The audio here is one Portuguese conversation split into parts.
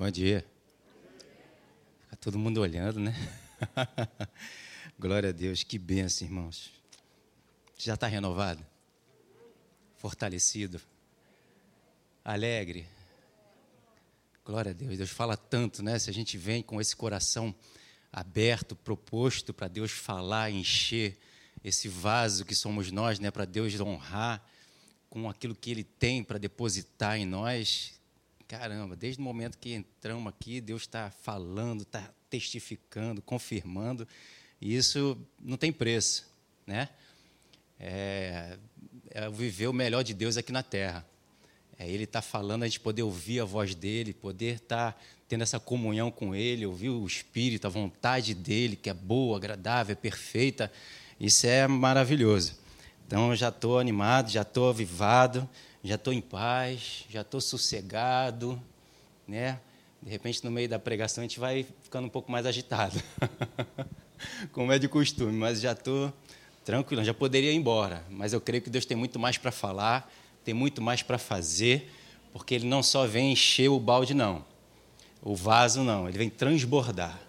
Bom dia. Fica todo mundo olhando, né? Glória a Deus, que benção, irmãos. Já está renovado? Fortalecido? Alegre? Glória a Deus. Deus fala tanto, né? Se a gente vem com esse coração aberto, proposto para Deus falar, encher esse vaso que somos nós, né? Para Deus honrar com aquilo que Ele tem para depositar em nós, caramba, desde o momento que entramos aqui, Deus está falando, está testificando, confirmando, e isso não tem preço, né? É, é viver o melhor de Deus aqui na Terra. É Ele está falando, a gente poder ouvir a voz dele, poder estar tá tendo essa comunhão com Ele, ouvir o Espírito, a vontade dele, que é boa, agradável, é perfeita. Isso é maravilhoso. Então, já estou animado, já estou avivado já estou em paz, já estou sossegado, né? De repente, no meio da pregação, a gente vai ficando um pouco mais agitado, como é de costume, mas já estou tranquilo, já poderia ir embora, mas eu creio que Deus tem muito mais para falar, tem muito mais para fazer, porque Ele não só vem encher o balde, não, o vaso, não, Ele vem transbordar.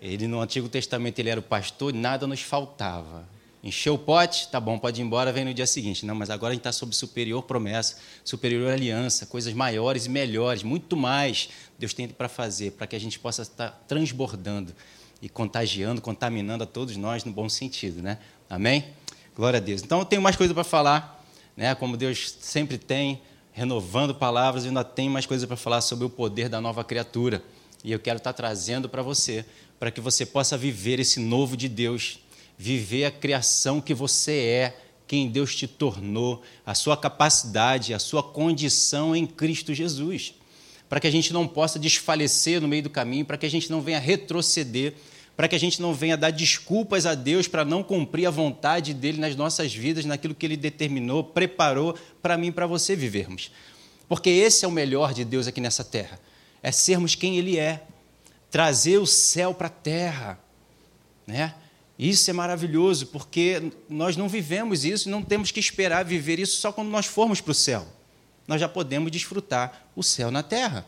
Ele, no Antigo Testamento, ele era o pastor e nada nos faltava. Encheu o pote, tá bom, pode ir embora, vem no dia seguinte. Não, mas agora a gente está sob superior promessa, superior aliança, coisas maiores e melhores, muito mais Deus tem para fazer, para que a gente possa estar transbordando e contagiando, contaminando a todos nós no bom sentido, né? Amém? Glória a Deus. Então eu tenho mais coisa para falar, né? Como Deus sempre tem, renovando palavras, e ainda tem mais coisa para falar sobre o poder da nova criatura. E eu quero estar trazendo para você, para que você possa viver esse novo de Deus viver a criação que você é, quem Deus te tornou, a sua capacidade, a sua condição em Cristo Jesus. Para que a gente não possa desfalecer no meio do caminho, para que a gente não venha retroceder, para que a gente não venha dar desculpas a Deus para não cumprir a vontade dele nas nossas vidas, naquilo que ele determinou, preparou para mim e para você vivermos. Porque esse é o melhor de Deus aqui nessa terra. É sermos quem ele é, trazer o céu para a terra, né? Isso é maravilhoso, porque nós não vivemos isso e não temos que esperar viver isso só quando nós formos para o céu. Nós já podemos desfrutar o céu na terra.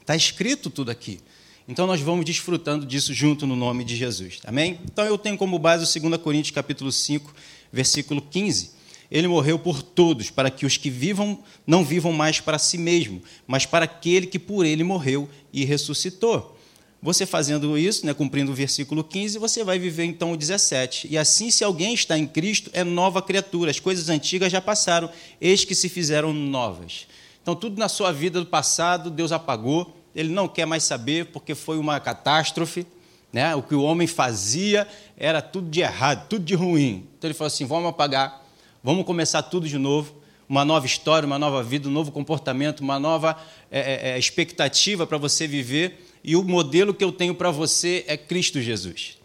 Está escrito tudo aqui. Então nós vamos desfrutando disso junto no nome de Jesus. Amém? Então eu tenho como base o 2 Coríntios capítulo 5, versículo 15. Ele morreu por todos, para que os que vivam não vivam mais para si mesmo, mas para aquele que por ele morreu e ressuscitou. Você fazendo isso, né, cumprindo o versículo 15, você vai viver então o 17. E assim, se alguém está em Cristo, é nova criatura. As coisas antigas já passaram, eis que se fizeram novas. Então, tudo na sua vida do passado, Deus apagou. Ele não quer mais saber, porque foi uma catástrofe. Né? O que o homem fazia era tudo de errado, tudo de ruim. Então, ele falou assim: vamos apagar, vamos começar tudo de novo uma nova história, uma nova vida, um novo comportamento, uma nova é, é, expectativa para você viver e o modelo que eu tenho para você é Cristo Jesus.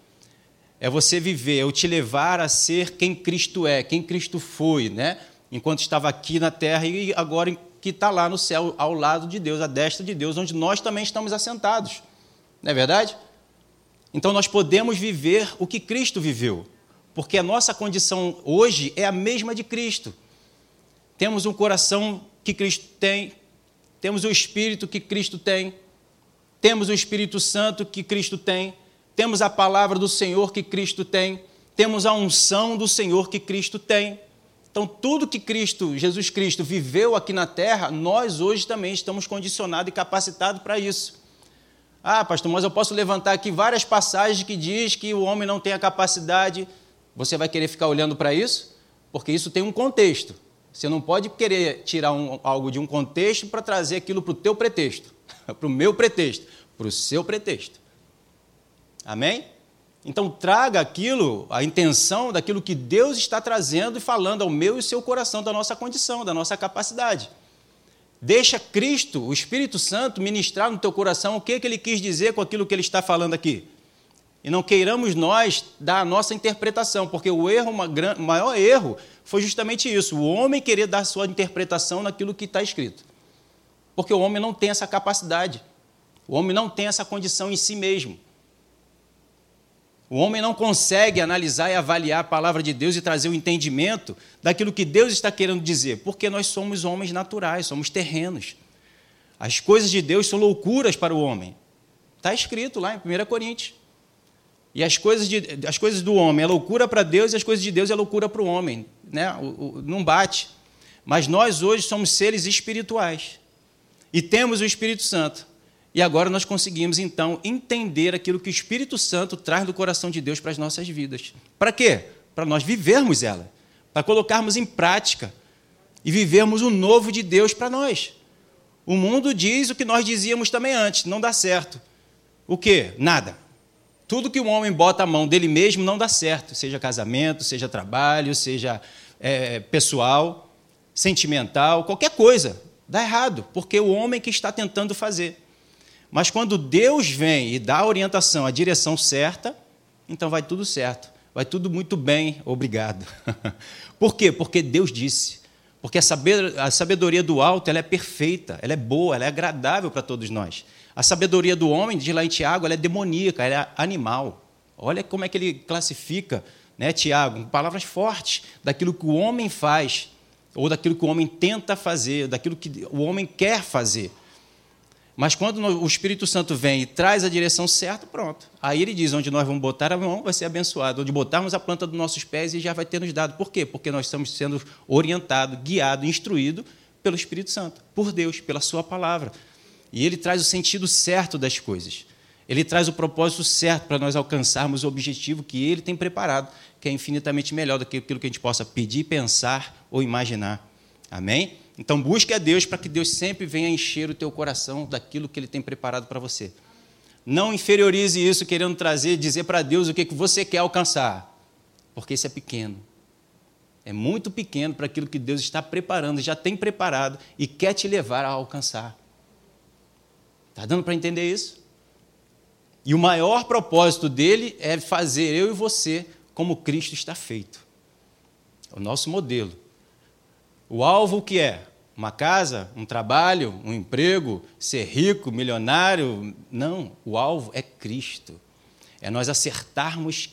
É você viver, é eu te levar a ser quem Cristo é, quem Cristo foi, né? Enquanto estava aqui na terra e agora que está lá no céu, ao lado de Deus, à destra de Deus, onde nós também estamos assentados. Não é verdade? Então nós podemos viver o que Cristo viveu, porque a nossa condição hoje é a mesma de Cristo. Temos um coração que Cristo tem, temos o espírito que Cristo tem, temos o Espírito Santo que Cristo tem, temos a palavra do Senhor que Cristo tem, temos a unção do Senhor que Cristo tem. Então, tudo que Cristo, Jesus Cristo, viveu aqui na terra, nós hoje também estamos condicionados e capacitados para isso. Ah, pastor, mas eu posso levantar aqui várias passagens que diz que o homem não tem a capacidade. Você vai querer ficar olhando para isso? Porque isso tem um contexto. Você não pode querer tirar um, algo de um contexto para trazer aquilo para o teu pretexto. para o meu pretexto, para o seu pretexto. Amém? Então traga aquilo, a intenção daquilo que Deus está trazendo e falando ao meu e seu coração, da nossa condição, da nossa capacidade. Deixa Cristo, o Espírito Santo, ministrar no teu coração o que, que ele quis dizer com aquilo que ele está falando aqui. E não queiramos nós dar a nossa interpretação, porque o erro, o maior erro, foi justamente isso: o homem querer dar sua interpretação naquilo que está escrito. Porque o homem não tem essa capacidade. O homem não tem essa condição em si mesmo. O homem não consegue analisar e avaliar a palavra de Deus e trazer o entendimento daquilo que Deus está querendo dizer, porque nós somos homens naturais, somos terrenos. As coisas de Deus são loucuras para o homem. Está escrito lá em 1 Coríntios. E as coisas, de, as coisas do homem é loucura para Deus e as coisas de Deus é loucura para o homem. Né? O, não bate. Mas nós hoje somos seres espirituais. E temos o Espírito Santo. E agora nós conseguimos, então, entender aquilo que o Espírito Santo traz do coração de Deus para as nossas vidas. Para quê? Para nós vivermos ela. Para colocarmos em prática. E vivermos o novo de Deus para nós. O mundo diz o que nós dizíamos também antes: não dá certo. O quê? Nada. Tudo que o homem bota a mão dele mesmo não dá certo, seja casamento, seja trabalho, seja é, pessoal, sentimental, qualquer coisa. Dá errado, porque o homem que está tentando fazer. Mas quando Deus vem e dá a orientação, a direção certa, então vai tudo certo. Vai tudo muito bem, obrigado. Por quê? Porque Deus disse. Porque a sabedoria do alto ela é perfeita, ela é boa, ela é agradável para todos nós. A sabedoria do homem, diz lá em Tiago, ela é demoníaca, ela é animal. Olha como é que ele classifica, né, Tiago, palavras fortes daquilo que o homem faz, ou daquilo que o homem tenta fazer, daquilo que o homem quer fazer. Mas quando o Espírito Santo vem e traz a direção certa, pronto. Aí ele diz: onde nós vamos botar a mão vai ser abençoado. Onde botarmos a planta dos nossos pés, e já vai ter nos dado. Por quê? Porque nós estamos sendo orientados, guiados, instruídos pelo Espírito Santo, por Deus, pela Sua palavra. E ele traz o sentido certo das coisas. Ele traz o propósito certo para nós alcançarmos o objetivo que ele tem preparado, que é infinitamente melhor do que aquilo que a gente possa pedir, pensar ou imaginar. Amém? Então busque a Deus para que Deus sempre venha encher o teu coração daquilo que ele tem preparado para você. Não inferiorize isso querendo trazer, dizer para Deus o que você quer alcançar, porque isso é pequeno. É muito pequeno para aquilo que Deus está preparando, já tem preparado e quer te levar a alcançar. Está dando para entender isso? E o maior propósito dele é fazer eu e você como Cristo está feito. É o nosso modelo. O alvo que é? Uma casa, um trabalho, um emprego, ser rico, milionário? Não, o alvo é Cristo. É nós acertarmos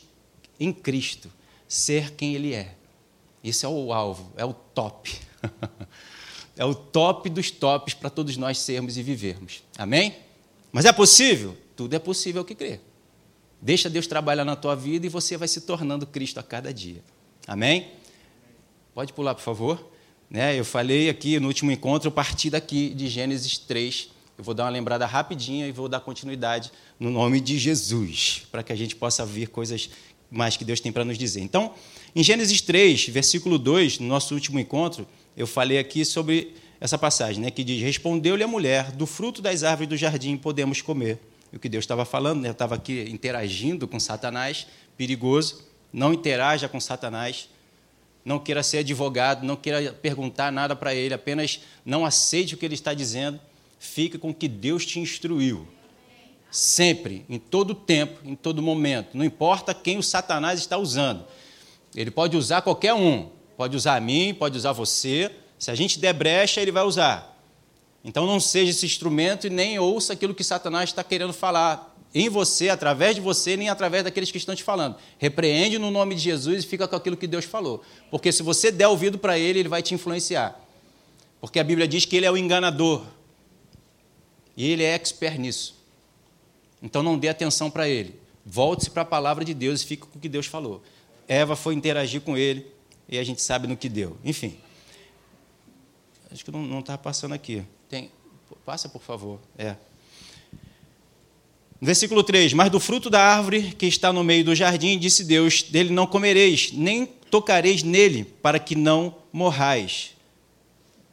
em Cristo, ser quem Ele é. Esse é o alvo, é o top. É o top dos tops para todos nós sermos e vivermos. Amém? Mas é possível? Tudo é possível que crê. Deixa Deus trabalhar na tua vida e você vai se tornando Cristo a cada dia. Amém? Pode pular, por favor. Né, eu falei aqui no último encontro, eu parti daqui de Gênesis 3. Eu vou dar uma lembrada rapidinha e vou dar continuidade no nome de Jesus, para que a gente possa ver coisas mais que Deus tem para nos dizer. Então, em Gênesis 3, versículo 2, no nosso último encontro, eu falei aqui sobre essa passagem, né, que diz: Respondeu-lhe a mulher: Do fruto das árvores do jardim podemos comer. O que Deus estava falando, né, eu estava aqui interagindo com Satanás, perigoso. Não interaja com Satanás. Não queira ser advogado, não queira perguntar nada para ele, apenas não aceite o que ele está dizendo. Fique com o que Deus te instruiu. Sempre, em todo tempo, em todo momento. Não importa quem o Satanás está usando. Ele pode usar qualquer um, Pode usar a mim, pode usar você. Se a gente der brecha, ele vai usar. Então não seja esse instrumento e nem ouça aquilo que Satanás está querendo falar em você, através de você, nem através daqueles que estão te falando. Repreende no nome de Jesus e fica com aquilo que Deus falou. Porque se você der ouvido para ele, ele vai te influenciar. Porque a Bíblia diz que ele é o enganador. E ele é expert nisso. Então não dê atenção para ele. Volte-se para a palavra de Deus e fique com o que Deus falou. Eva foi interagir com ele e a gente sabe no que deu. Enfim. Acho que não está passando aqui. Tem, passa, por favor. É. Versículo 3: Mas do fruto da árvore que está no meio do jardim, disse Deus: Dele não comereis, nem tocareis nele, para que não morrais.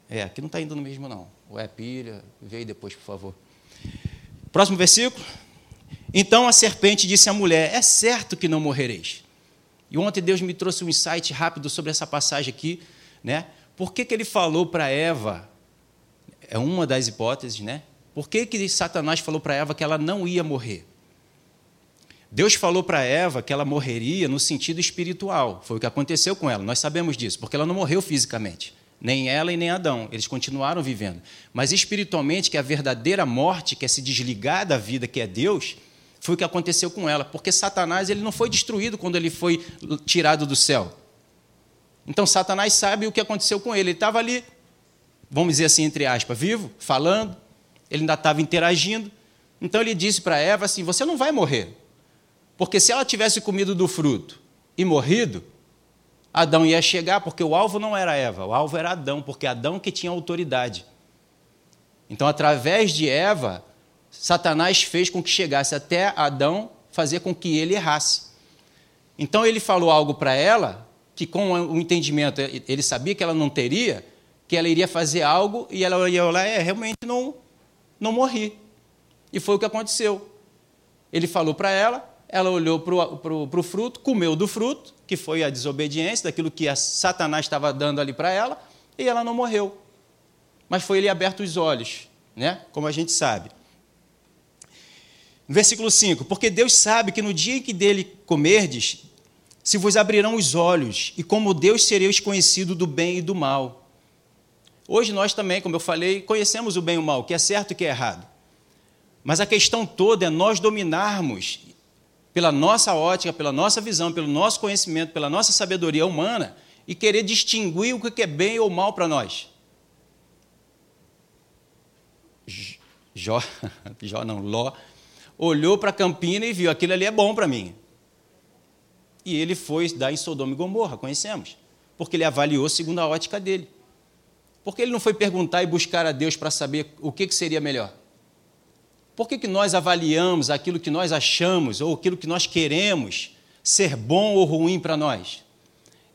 É, aqui não está indo no mesmo, não. O é pilha, veio depois, por favor. Próximo versículo. Então a serpente disse à mulher: É certo que não morrereis. E ontem Deus me trouxe um insight rápido sobre essa passagem aqui, né? Por que, que ele falou para Eva? É uma das hipóteses, né? Por que, que Satanás falou para Eva que ela não ia morrer? Deus falou para Eva que ela morreria no sentido espiritual. Foi o que aconteceu com ela. Nós sabemos disso, porque ela não morreu fisicamente. Nem ela e nem Adão. Eles continuaram vivendo. Mas espiritualmente, que é a verdadeira morte, que é se desligar da vida que é Deus, foi o que aconteceu com ela, porque Satanás ele não foi destruído quando ele foi tirado do céu. Então Satanás sabe o que aconteceu com ele. Ele estava ali, vamos dizer assim, entre aspas, vivo, falando. ele ainda estava interagindo. Então ele disse para Eva assim: Você não vai morrer. Porque se ela tivesse comido do fruto e morrido, Adão ia chegar, porque o alvo não era Eva, o alvo era Adão, porque Adão que tinha autoridade. Então, através de Eva, Satanás fez com que chegasse até Adão, fazer com que ele errasse. Então ele falou algo para ela que, com o entendimento, ele sabia que ela não teria, que ela iria fazer algo e ela ia olhar, é, realmente não, não morri. E foi o que aconteceu. Ele falou para ela, ela olhou para o fruto, comeu do fruto, que foi a desobediência, daquilo que Satanás estava dando ali para ela, e ela não morreu. Mas foi ele aberto os olhos, né? como a gente sabe. Versículo 5: Porque Deus sabe que no dia em que dele comerdes, se vos abrirão os olhos, e como Deus sereis conhecido do bem e do mal. Hoje nós também, como eu falei, conhecemos o bem e o mal, o que é certo e o que é errado. Mas a questão toda é nós dominarmos, pela nossa ótica, pela nossa visão, pelo nosso conhecimento, pela nossa sabedoria humana, e querer distinguir o que é bem ou mal para nós. Jó, Jó não, Ló, olhou para a campina e viu, aquilo ali é bom para mim. E ele foi dar em Sodoma e Gomorra, conhecemos. Porque ele avaliou segundo a ótica dele. Porque ele não foi perguntar e buscar a Deus para saber o que, que seria melhor. Por que, que nós avaliamos aquilo que nós achamos ou aquilo que nós queremos ser bom ou ruim para nós?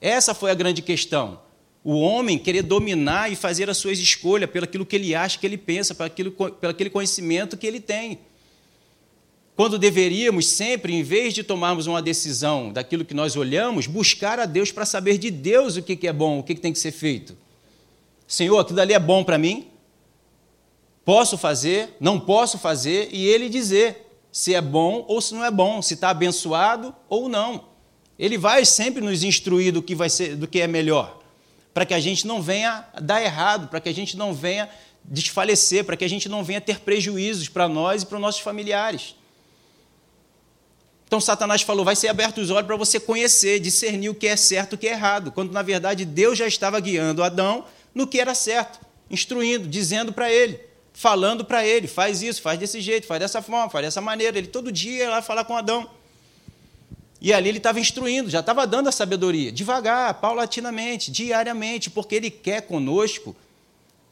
Essa foi a grande questão. O homem querer dominar e fazer as suas escolhas pelo aquilo que ele acha, que ele pensa, pelo, pelo aquele conhecimento que ele tem. Quando deveríamos sempre, em vez de tomarmos uma decisão daquilo que nós olhamos, buscar a Deus para saber de Deus o que é bom, o que tem que ser feito. Senhor, aquilo ali é bom para mim? Posso fazer? Não posso fazer? E Ele dizer se é bom ou se não é bom, se está abençoado ou não. Ele vai sempre nos instruir do que, vai ser, do que é melhor, para que a gente não venha dar errado, para que a gente não venha desfalecer, para que a gente não venha ter prejuízos para nós e para os nossos familiares. Então Satanás falou: vai ser aberto os olhos para você conhecer, discernir o que é certo e o que é errado, quando na verdade Deus já estava guiando Adão no que era certo, instruindo, dizendo para ele, falando para ele: faz isso, faz desse jeito, faz dessa forma, faz dessa maneira. Ele todo dia ia lá falar com Adão. E ali ele estava instruindo, já estava dando a sabedoria, devagar, paulatinamente, diariamente, porque ele quer conosco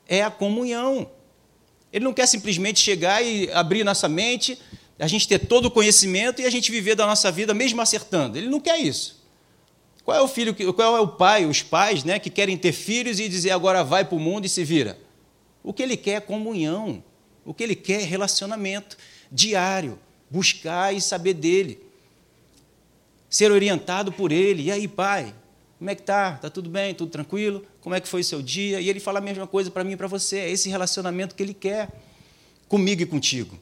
é a comunhão. Ele não quer simplesmente chegar e abrir nossa mente a gente ter todo o conhecimento e a gente viver da nossa vida mesmo acertando. Ele não quer isso. Qual é o filho, qual é o pai, os pais, né, que querem ter filhos e dizer agora vai para o mundo e se vira? O que ele quer é comunhão. O que ele quer é relacionamento diário, buscar e saber dele. Ser orientado por ele. E aí, pai, como é que tá? Tá tudo bem? Tudo tranquilo? Como é que foi o seu dia? E ele fala a mesma coisa para mim e para você. É esse relacionamento que ele quer comigo e contigo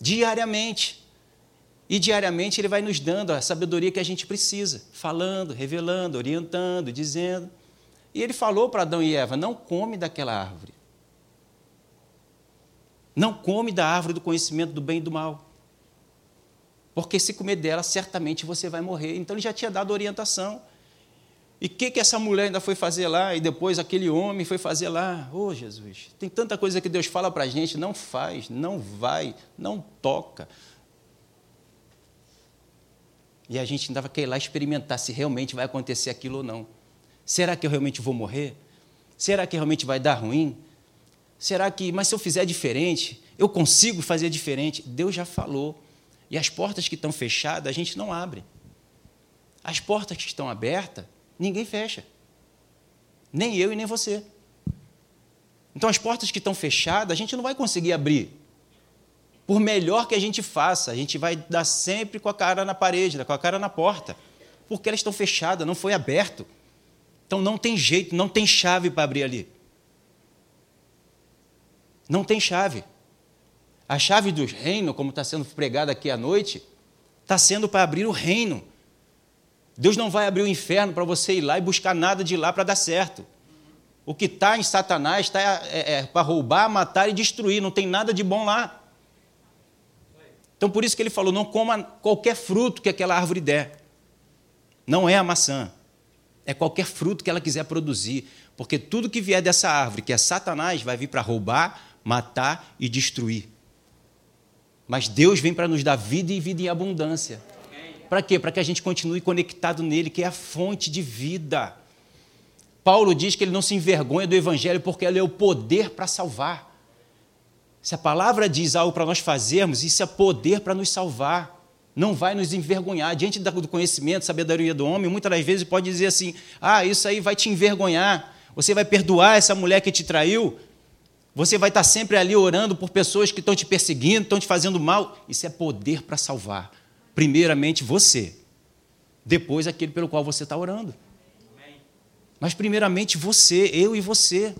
diariamente. E diariamente ele vai nos dando a sabedoria que a gente precisa, falando, revelando, orientando, dizendo. E ele falou para Adão e Eva: não come daquela árvore. Não come da árvore do conhecimento do bem e do mal. Porque se comer dela, certamente você vai morrer. Então ele já tinha dado orientação. E o que, que essa mulher ainda foi fazer lá? E depois aquele homem foi fazer lá? Ô oh, Jesus, tem tanta coisa que Deus fala para a gente, não faz, não vai, não toca. E a gente ainda vai querer lá experimentar se realmente vai acontecer aquilo ou não. Será que eu realmente vou morrer? Será que realmente vai dar ruim? Será que, mas se eu fizer diferente, eu consigo fazer diferente? Deus já falou. E as portas que estão fechadas, a gente não abre. As portas que estão abertas, ninguém fecha. Nem eu e nem você. Então, as portas que estão fechadas, a gente não vai conseguir abrir. Por melhor que a gente faça, a gente vai dar sempre com a cara na parede, com a cara na porta. Porque elas estão fechadas, não foi aberto. Então, não tem jeito, não tem chave para abrir ali. Não tem chave. A chave do reino, como está sendo pregada aqui à noite, está sendo para abrir o reino. Deus não vai abrir o inferno para você ir lá e buscar nada de lá para dar certo. O que está em Satanás está é, é, para roubar, matar e destruir, não tem nada de bom lá. Então por isso que ele falou: não coma qualquer fruto que aquela árvore der. Não é a maçã, é qualquer fruto que ela quiser produzir, porque tudo que vier dessa árvore, que é Satanás, vai vir para roubar, matar e destruir. Mas Deus vem para nos dar vida e vida em abundância. Para quê? Para que a gente continue conectado nele, que é a fonte de vida. Paulo diz que ele não se envergonha do evangelho porque ele é o poder para salvar. Se a palavra diz algo para nós fazermos, isso é poder para nos salvar. Não vai nos envergonhar. Diante do conhecimento, sabedoria do homem, muitas das vezes pode dizer assim: ah, isso aí vai te envergonhar. Você vai perdoar essa mulher que te traiu. Você vai estar sempre ali orando por pessoas que estão te perseguindo, estão te fazendo mal. Isso é poder para salvar. Primeiramente você, depois aquele pelo qual você está orando. Mas primeiramente você, eu e você.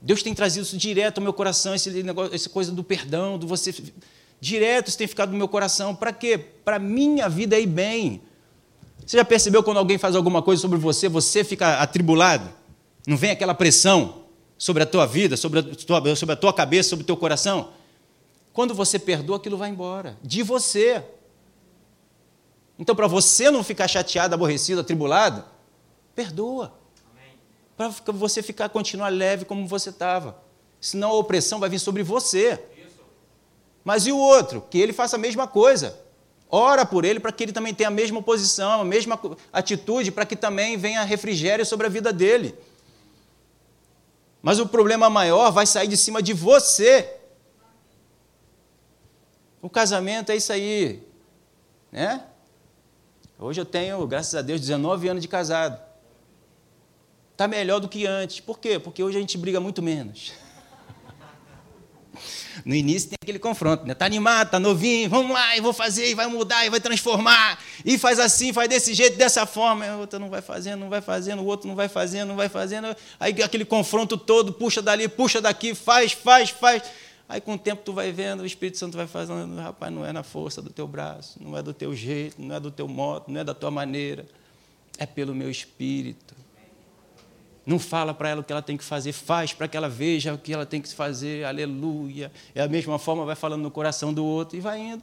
Deus tem trazido isso direto ao meu coração, esse negócio, essa coisa do perdão, do você. Direto isso tem ficado no meu coração. Para quê? Para minha vida ir bem. Você já percebeu quando alguém faz alguma coisa sobre você, você fica atribulado? Não vem aquela pressão? sobre a tua vida, sobre a tua, sobre a tua cabeça, sobre o teu coração. Quando você perdoa, aquilo vai embora. De você. Então, para você não ficar chateado, aborrecido, atribulado, perdoa. Para você ficar, continuar leve como você estava. Senão a opressão vai vir sobre você. Mas e o outro? Que ele faça a mesma coisa. Ora por ele para que ele também tenha a mesma posição, a mesma atitude, para que também venha refrigério sobre a vida dele. Mas o problema maior vai sair de cima de você. O casamento é isso aí, né? Hoje eu tenho, graças a Deus, 19 anos de casado. Está melhor do que antes. Por quê? Porque hoje a gente briga muito menos. No início tem aquele confronto, né? Tá animado, tá novinho, vamos lá, e vou fazer, e vai mudar, e vai transformar, e faz assim, faz desse jeito, dessa forma. O outro não vai fazendo, não vai fazendo, o outro não vai fazendo, não vai fazendo. Aí aquele confronto todo, puxa dali, puxa daqui, faz, faz, faz. Aí com o tempo tu vai vendo, o Espírito Santo vai fazendo, rapaz, não é na força do teu braço, não é do teu jeito, não é do teu modo, não é da tua maneira, é pelo meu espírito. Não fala para ela o que ela tem que fazer, faz para que ela veja o que ela tem que fazer, aleluia. É a mesma forma, vai falando no coração do outro e vai indo.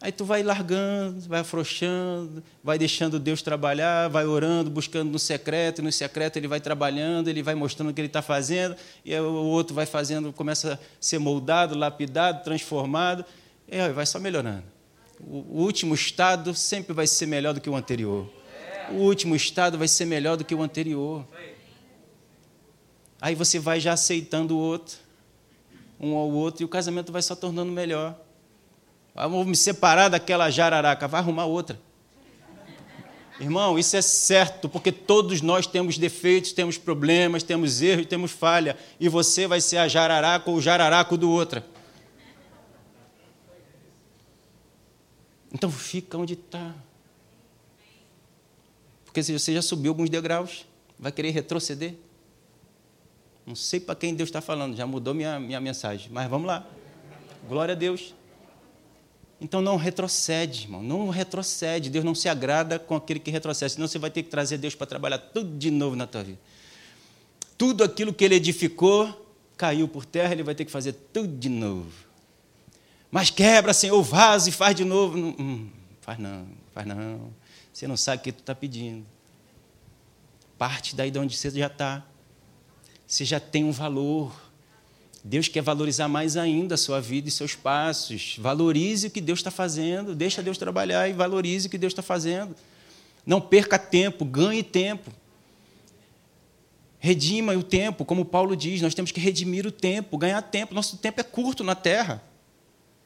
Aí tu vai largando, vai afrouxando, vai deixando Deus trabalhar, vai orando, buscando no secreto, e no secreto ele vai trabalhando, ele vai mostrando o que ele está fazendo, e o outro vai fazendo, começa a ser moldado, lapidado, transformado, e vai só melhorando. O último estado sempre vai ser melhor do que o anterior. O último estado vai ser melhor do que o anterior. Aí você vai já aceitando o outro, um ao outro, e o casamento vai só tornando melhor. Vamos me separar daquela jararaca, vai arrumar outra. Irmão, isso é certo, porque todos nós temos defeitos, temos problemas, temos erros, temos falha, e você vai ser a jararaca ou o jararaco do outro. Então fica onde está. Porque se você já subiu alguns degraus, vai querer retroceder? Não sei para quem Deus está falando, já mudou minha, minha mensagem. Mas vamos lá. Glória a Deus. Então não retrocede, irmão. Não retrocede. Deus não se agrada com aquele que retrocede. Senão você vai ter que trazer Deus para trabalhar tudo de novo na tua vida. Tudo aquilo que ele edificou caiu por terra, ele vai ter que fazer tudo de novo. Mas quebra, Senhor, o vaso e faz de novo. Não, hum, faz não, faz não. Você não sabe o que tu está pedindo. Parte daí de onde você já está você já tem um valor. Deus quer valorizar mais ainda a sua vida e seus passos. Valorize o que Deus está fazendo, deixa Deus trabalhar e valorize o que Deus está fazendo. Não perca tempo, ganhe tempo. Redima o tempo, como Paulo diz, nós temos que redimir o tempo, ganhar tempo. Nosso tempo é curto na terra.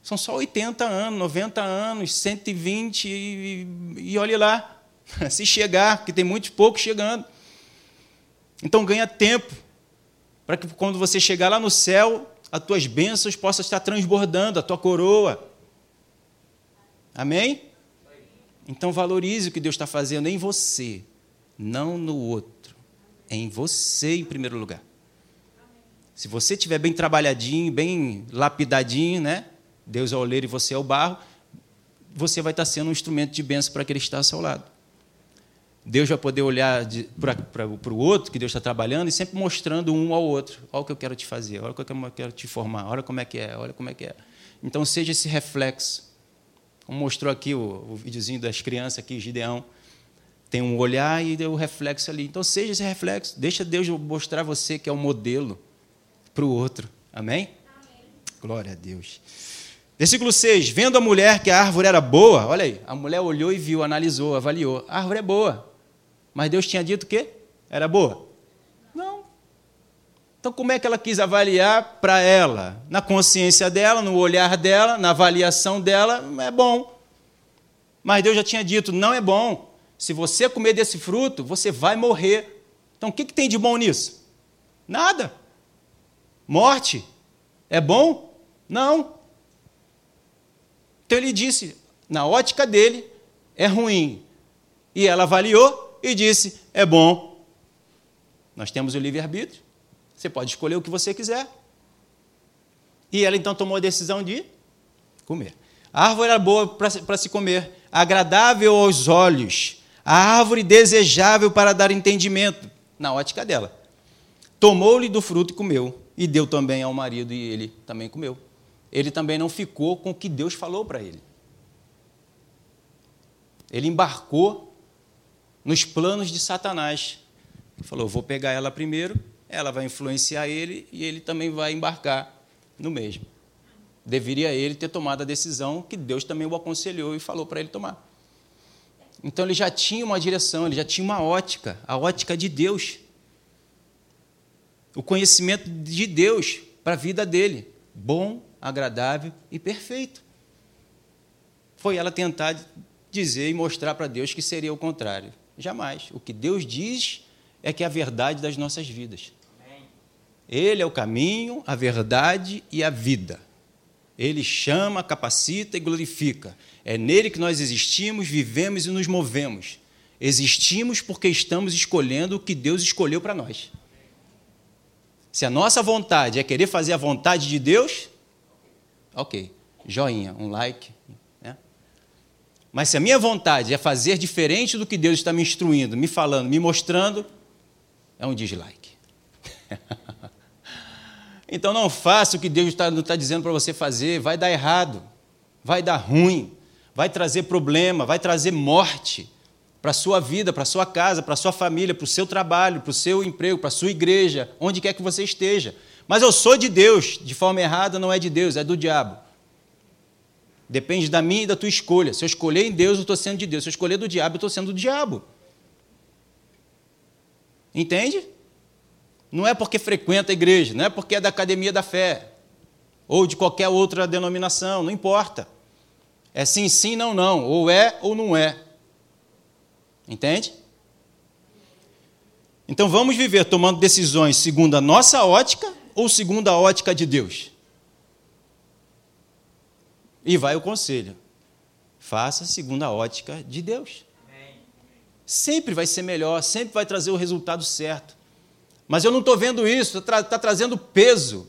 São só 80 anos, 90 anos, 120 e, e olhe lá, se chegar, que tem muitos poucos chegando. Então ganha tempo para que quando você chegar lá no céu, as tuas bênçãos possam estar transbordando, a tua coroa. Amém? Então valorize o que Deus está fazendo em você, não no outro. É em você em primeiro lugar. Se você estiver bem trabalhadinho, bem lapidadinho, né? Deus é o oleiro e você é o barro, você vai estar sendo um instrumento de bênção para aquele que está ao seu lado. Deus vai poder olhar para o outro que Deus está trabalhando e sempre mostrando um ao outro. Olha o que eu quero te fazer, olha o que eu quero te formar, olha como é que é, olha como é que é. Então seja esse reflexo. Como mostrou aqui o, o videozinho das crianças aqui, Gideão. Tem um olhar e o reflexo ali. Então seja esse reflexo. Deixa Deus mostrar você que é o um modelo para o outro. Amém? Amém? Glória a Deus. Versículo 6: Vendo a mulher que a árvore era boa, olha aí, a mulher olhou e viu, analisou, avaliou. A árvore é boa. Mas Deus tinha dito que era boa? Não. Então, como é que ela quis avaliar para ela? Na consciência dela, no olhar dela, na avaliação dela, é bom. Mas Deus já tinha dito: não é bom. Se você comer desse fruto, você vai morrer. Então, o que, que tem de bom nisso? Nada. Morte. É bom? Não. Então ele disse, na ótica dele, é ruim. E ela avaliou e disse, é bom. Nós temos o livre-arbítrio. Você pode escolher o que você quiser. E ela então tomou a decisão de comer. A árvore era boa para se comer, agradável aos olhos, a árvore desejável para dar entendimento, na ótica dela. Tomou-lhe do fruto e comeu, e deu também ao marido, e ele também comeu ele também não ficou com o que Deus falou para ele. Ele embarcou nos planos de Satanás. Falou: vou pegar ela primeiro, ela vai influenciar ele e ele também vai embarcar no mesmo. Deveria ele ter tomado a decisão que Deus também o aconselhou e falou para ele tomar. Então ele já tinha uma direção, ele já tinha uma ótica, a ótica de Deus. O conhecimento de Deus para a vida dele, bom agradável e perfeito. Foi ela tentar dizer e mostrar para Deus que seria o contrário. Jamais. O que Deus diz é que é a verdade das nossas vidas. Ele é o caminho, a verdade e a vida. Ele chama, capacita e glorifica. É nele que nós existimos, vivemos e nos movemos. Existimos porque estamos escolhendo o que Deus escolheu para nós. Se a nossa vontade é querer fazer a vontade de Deus, Ok, joinha, um like. Mas se a minha vontade é fazer diferente do que Deus está me instruindo, me falando, me mostrando, é um dislike. então não faça o que Deus está, está dizendo para você fazer, vai dar errado, vai dar ruim, vai trazer problema, vai trazer morte para a sua vida, para a sua casa, para a sua família, para o seu trabalho, para o seu emprego, para a sua igreja, onde quer que você esteja. Mas eu sou de Deus, de forma errada não é de Deus, é do diabo. Depende da minha e da tua escolha. Se eu escolher em Deus, eu estou sendo de Deus. Se eu escolher do diabo, eu estou sendo do diabo. Entende? Não é porque frequenta a igreja, não é porque é da academia da fé, ou de qualquer outra denominação, não importa. É sim, sim, não, não. Ou é ou não é. Entende? Então vamos viver tomando decisões segundo a nossa ótica ou segundo a ótica de Deus? E vai o conselho: faça segundo a ótica de Deus. Sempre vai ser melhor, sempre vai trazer o resultado certo. Mas eu não estou vendo isso, está tra trazendo peso,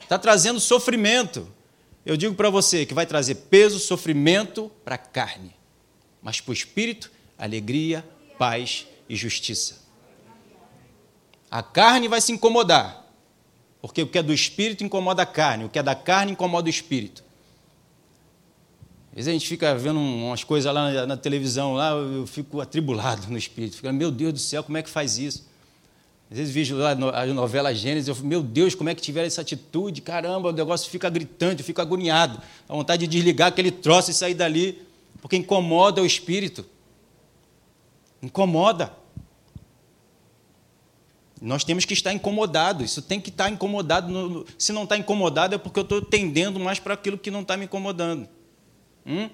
está trazendo sofrimento. Eu digo para você que vai trazer peso, sofrimento para a carne, mas para o espírito, alegria, paz e justiça. A carne vai se incomodar, porque o que é do espírito incomoda a carne, o que é da carne incomoda o espírito. Às vezes a gente fica vendo umas coisas lá na, na televisão, lá eu fico atribulado no espírito, fico, meu Deus do céu, como é que faz isso? Às vezes vejo lá a novela Gênesis, eu fico, meu Deus, como é que tiveram essa atitude? Caramba, o negócio fica gritante, eu fico agoniado. A vontade de desligar aquele troço e sair dali, porque incomoda o espírito. Incomoda. Nós temos que estar incomodados, isso tem que estar incomodado. Se não está incomodado, é porque eu estou tendendo mais para aquilo que não está me incomodando. Hum?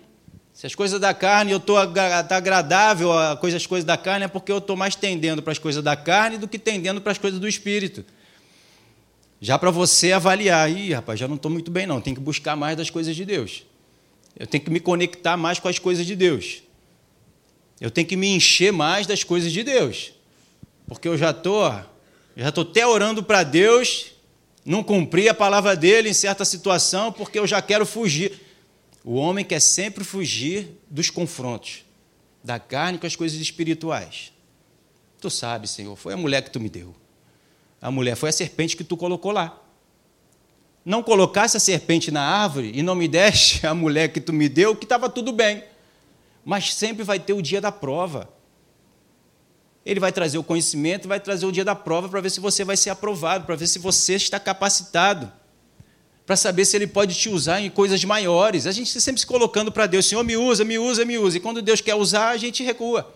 Se as coisas da carne eu estou tá agradável a coisas, as coisas da carne, é porque eu estou mais tendendo para as coisas da carne do que tendendo para as coisas do espírito. Já para você avaliar, ih, rapaz, já não estou muito bem, não. Tem que buscar mais das coisas de Deus. Eu tenho que me conectar mais com as coisas de Deus. Eu tenho que me encher mais das coisas de Deus. Porque eu já estou já estou até orando para Deus não cumprir a palavra dele em certa situação, porque eu já quero fugir. O homem quer sempre fugir dos confrontos, da carne com as coisas espirituais. Tu sabe, Senhor, foi a mulher que tu me deu. A mulher foi a serpente que tu colocou lá. Não colocasse a serpente na árvore e não me deste a mulher que tu me deu, que estava tudo bem. Mas sempre vai ter o dia da prova. Ele vai trazer o conhecimento, vai trazer o dia da prova para ver se você vai ser aprovado, para ver se você está capacitado, para saber se ele pode te usar em coisas maiores. A gente sempre se colocando para Deus, Senhor, me usa, me usa, me usa. E quando Deus quer usar, a gente recua.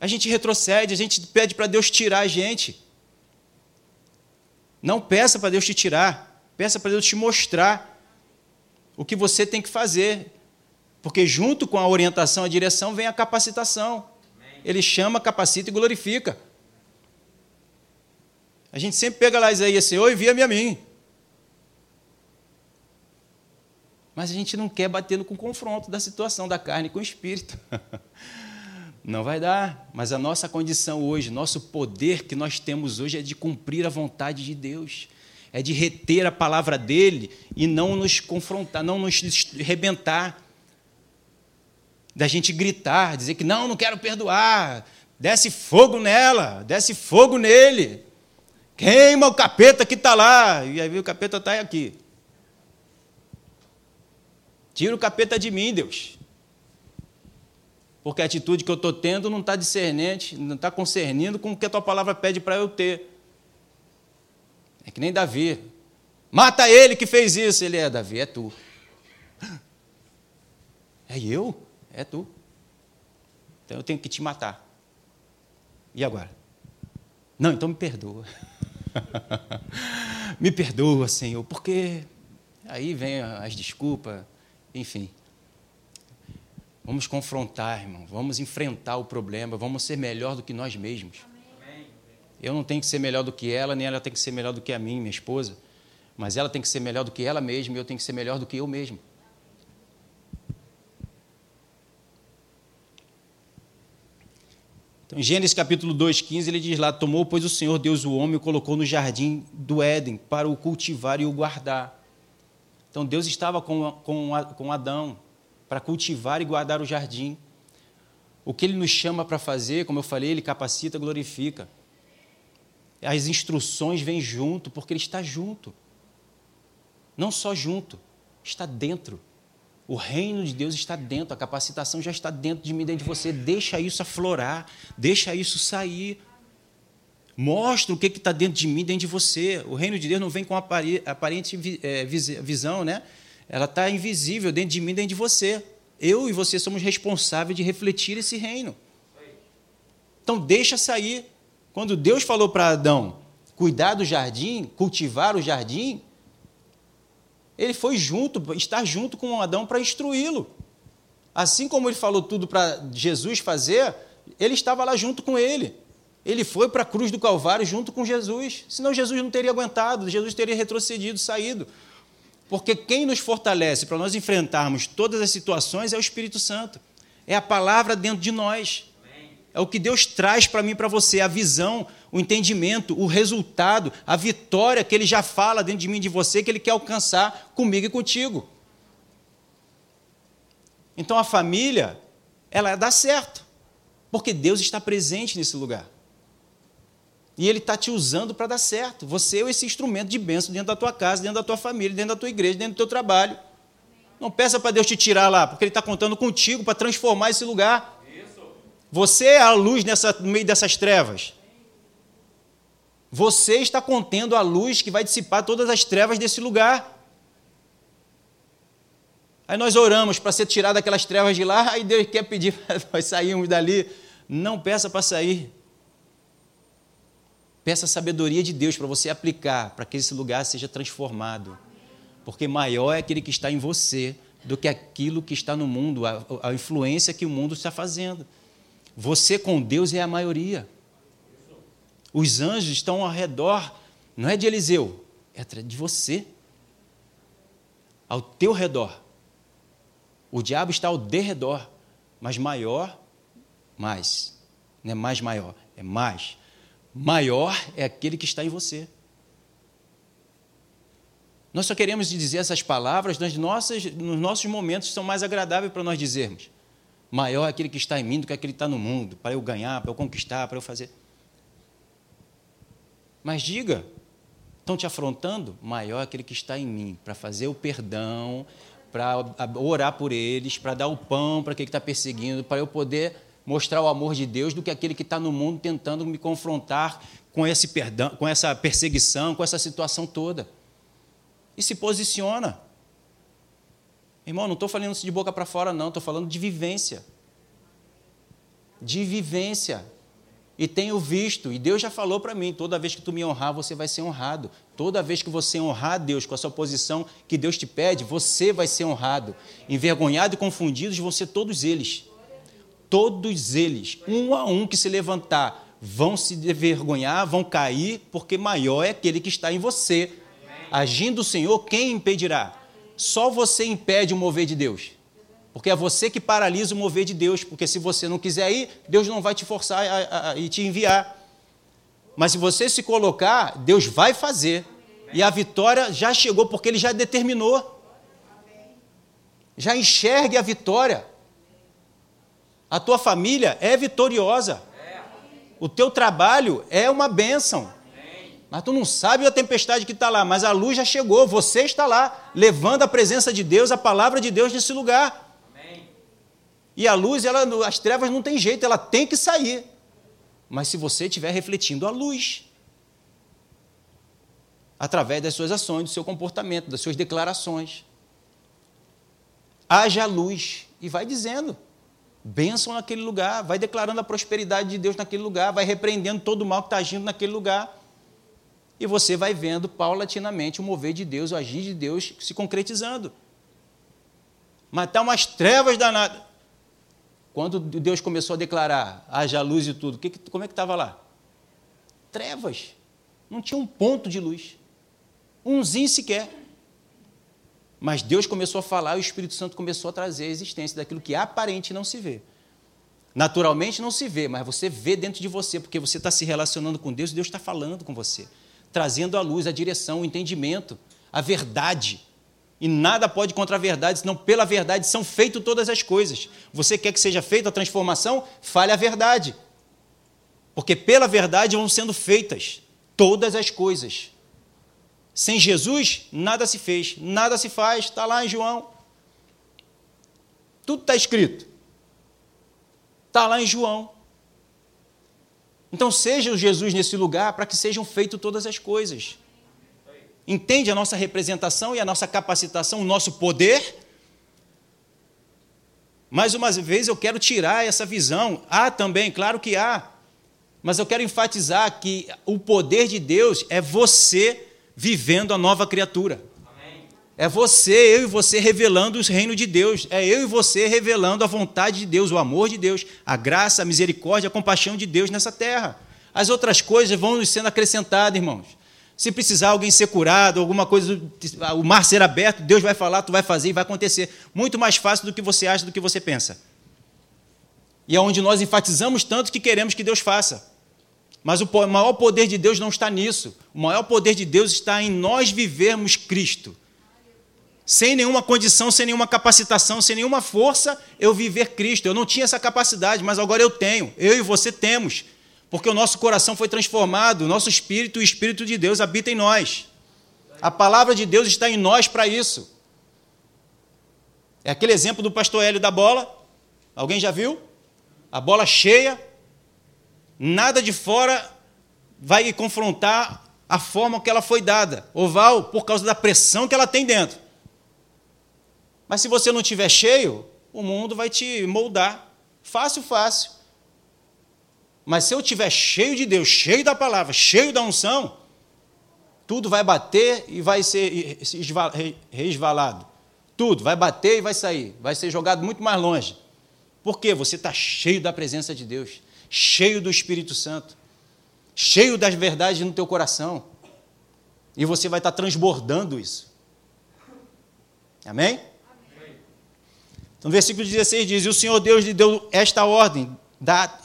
A gente retrocede, a gente pede para Deus tirar a gente. Não peça para Deus te tirar, peça para Deus te mostrar o que você tem que fazer. Porque junto com a orientação, a direção, vem a capacitação. Ele chama, capacita e glorifica. A gente sempre pega lá Isaías, Senhor, envia-me a mim. Mas a gente não quer batendo com o confronto da situação da carne com o espírito. Não vai dar, mas a nossa condição hoje, nosso poder que nós temos hoje é de cumprir a vontade de Deus, é de reter a palavra dele e não nos confrontar, não nos rebentar, da gente gritar, dizer que não, não quero perdoar, desce fogo nela, desce fogo nele, queima o capeta que está lá, e aí o capeta está aqui. Tira o capeta de mim, Deus porque a atitude que eu estou tendo não está discernente, não está concernindo com o que a tua palavra pede para eu ter. É que nem Davi. Mata ele que fez isso. Ele é, Davi, é tu. É eu? É tu. Então eu tenho que te matar. E agora? Não, então me perdoa. me perdoa, Senhor, porque aí vem as desculpas, enfim. Vamos confrontar, irmão. Vamos enfrentar o problema. Vamos ser melhor do que nós mesmos. Eu não tenho que ser melhor do que ela, nem ela tem que ser melhor do que a mim, minha esposa. Mas ela tem que ser melhor do que ela mesma e eu tenho que ser melhor do que eu mesmo. Então, em Gênesis capítulo 2, 15, ele diz lá: Tomou, pois, o Senhor Deus o homem e o colocou no jardim do Éden para o cultivar e o guardar. Então, Deus estava com, com, com Adão, para cultivar e guardar o jardim. O que ele nos chama para fazer, como eu falei, ele capacita, glorifica. As instruções vêm junto, porque ele está junto. Não só junto, está dentro. O reino de Deus está dentro, a capacitação já está dentro de mim, dentro de você. Deixa isso aflorar, deixa isso sair. Mostra o que está dentro de mim, dentro de você. O reino de Deus não vem com aparente é, visão, né? ela está invisível dentro de mim, dentro de você. Eu e você somos responsáveis de refletir esse reino. Então, deixa sair. Quando Deus falou para Adão cuidar do jardim, cultivar o jardim, ele foi junto, estar junto com Adão para instruí-lo. Assim como ele falou tudo para Jesus fazer, ele estava lá junto com ele. Ele foi para a cruz do Calvário junto com Jesus. Senão Jesus não teria aguentado, Jesus teria retrocedido, saído. Porque quem nos fortalece para nós enfrentarmos todas as situações é o Espírito Santo. É a palavra dentro de nós. É o que Deus traz para mim e para você, a visão, o entendimento, o resultado, a vitória que Ele já fala dentro de mim e de você, que Ele quer alcançar comigo e contigo. Então a família, ela dá certo, porque Deus está presente nesse lugar. E Ele está te usando para dar certo. Você é esse instrumento de bênção dentro da tua casa, dentro da tua família, dentro da tua igreja, dentro do teu trabalho. Não peça para Deus te tirar lá, porque Ele está contando contigo para transformar esse lugar. Você é a luz nessa, no meio dessas trevas. Você está contendo a luz que vai dissipar todas as trevas desse lugar. Aí nós oramos para ser tirado daquelas trevas de lá, aí Deus quer pedir para nós sairmos dali. Não peça para sair. Peça a sabedoria de Deus para você aplicar, para que esse lugar seja transformado. Porque maior é aquele que está em você do que aquilo que está no mundo, a, a influência que o mundo está fazendo. Você com Deus é a maioria. Os anjos estão ao redor, não é de Eliseu, é de você. Ao teu redor. O diabo está ao derredor, mas maior, mais. Não é mais maior, é mais maior é aquele que está em você. Nós só queremos dizer essas palavras nas nossas, nos nossos momentos que são mais agradáveis para nós dizermos. Maior é aquele que está em mim do que aquele que está no mundo, para eu ganhar, para eu conquistar, para eu fazer. Mas diga, estão te afrontando? Maior é aquele que está em mim, para fazer o perdão, para orar por eles, para dar o pão para aquele que está perseguindo, para eu poder mostrar o amor de Deus do que aquele que está no mundo tentando me confrontar com esse perdão, com essa perseguição, com essa situação toda. E se posiciona. Irmão, não estou falando isso de boca para fora, não, estou falando de vivência. De vivência. E tenho visto, e Deus já falou para mim: toda vez que tu me honrar, você vai ser honrado. Toda vez que você honrar Deus com a sua posição que Deus te pede, você vai ser honrado. Envergonhado e confundidos vão ser todos eles. Todos eles, um a um que se levantar, vão se envergonhar, vão cair, porque maior é aquele que está em você. Agindo o Senhor, quem impedirá? Só você impede o mover de Deus. Porque é você que paralisa o mover de Deus. Porque se você não quiser ir, Deus não vai te forçar a, a, e te enviar. Mas se você se colocar, Deus vai fazer. E a vitória já chegou, porque Ele já determinou. Já enxergue a vitória. A tua família é vitoriosa. O teu trabalho é uma bênção. Mas tu não sabe a tempestade que está lá, mas a luz já chegou, você está lá, levando a presença de Deus, a palavra de Deus nesse lugar. E a luz, ela, as trevas não tem jeito, ela tem que sair. Mas se você estiver refletindo a luz, através das suas ações, do seu comportamento, das suas declarações, haja luz e vai dizendo, bênção naquele lugar, vai declarando a prosperidade de Deus naquele lugar, vai repreendendo todo o mal que está agindo naquele lugar. E você vai vendo paulatinamente o mover de Deus, o agir de Deus se concretizando. Mas está umas trevas danadas. Quando Deus começou a declarar, haja luz e tudo, que, como é que estava lá? Trevas. Não tinha um ponto de luz. Umzinho sequer. Mas Deus começou a falar e o Espírito Santo começou a trazer a existência daquilo que aparente não se vê. Naturalmente não se vê, mas você vê dentro de você, porque você está se relacionando com Deus e Deus está falando com você, trazendo a luz, a direção, o entendimento, a verdade. E nada pode contra a verdade, senão pela verdade são feitas todas as coisas. Você quer que seja feita a transformação? Fale a verdade. Porque pela verdade vão sendo feitas todas as coisas. Sem Jesus, nada se fez, nada se faz, está lá em João. Tudo está escrito. Está lá em João. Então seja o Jesus nesse lugar para que sejam feitas todas as coisas entende a nossa representação e a nossa capacitação, o nosso poder. Mais uma vez eu quero tirar essa visão. Há também, claro que há. Mas eu quero enfatizar que o poder de Deus é você vivendo a nova criatura. É você, eu e você revelando o reino de Deus. É eu e você revelando a vontade de Deus, o amor de Deus, a graça, a misericórdia, a compaixão de Deus nessa terra. As outras coisas vão sendo acrescentadas, irmãos. Se precisar alguém ser curado, alguma coisa, o mar ser aberto, Deus vai falar, tu vai fazer e vai acontecer. Muito mais fácil do que você acha, do que você pensa. E é onde nós enfatizamos tanto que queremos que Deus faça. Mas o maior poder de Deus não está nisso. O maior poder de Deus está em nós vivermos Cristo. Sem nenhuma condição, sem nenhuma capacitação, sem nenhuma força, eu viver Cristo. Eu não tinha essa capacidade, mas agora eu tenho. Eu e você temos porque o nosso coração foi transformado, o nosso espírito, o espírito de Deus habita em nós. A palavra de Deus está em nós para isso. É aquele exemplo do pastor Hélio da bola. Alguém já viu? A bola cheia, nada de fora vai confrontar a forma que ela foi dada, oval, por causa da pressão que ela tem dentro. Mas se você não tiver cheio, o mundo vai te moldar. Fácil, fácil. Mas se eu estiver cheio de Deus, cheio da palavra, cheio da unção, tudo vai bater e vai ser resvalado. Tudo vai bater e vai sair, vai ser jogado muito mais longe. Por quê? Você está cheio da presença de Deus, cheio do Espírito Santo, cheio das verdades no teu coração. E você vai estar transbordando isso. Amém? Amém. Então, versículo 16 diz: E o Senhor Deus lhe deu esta ordem: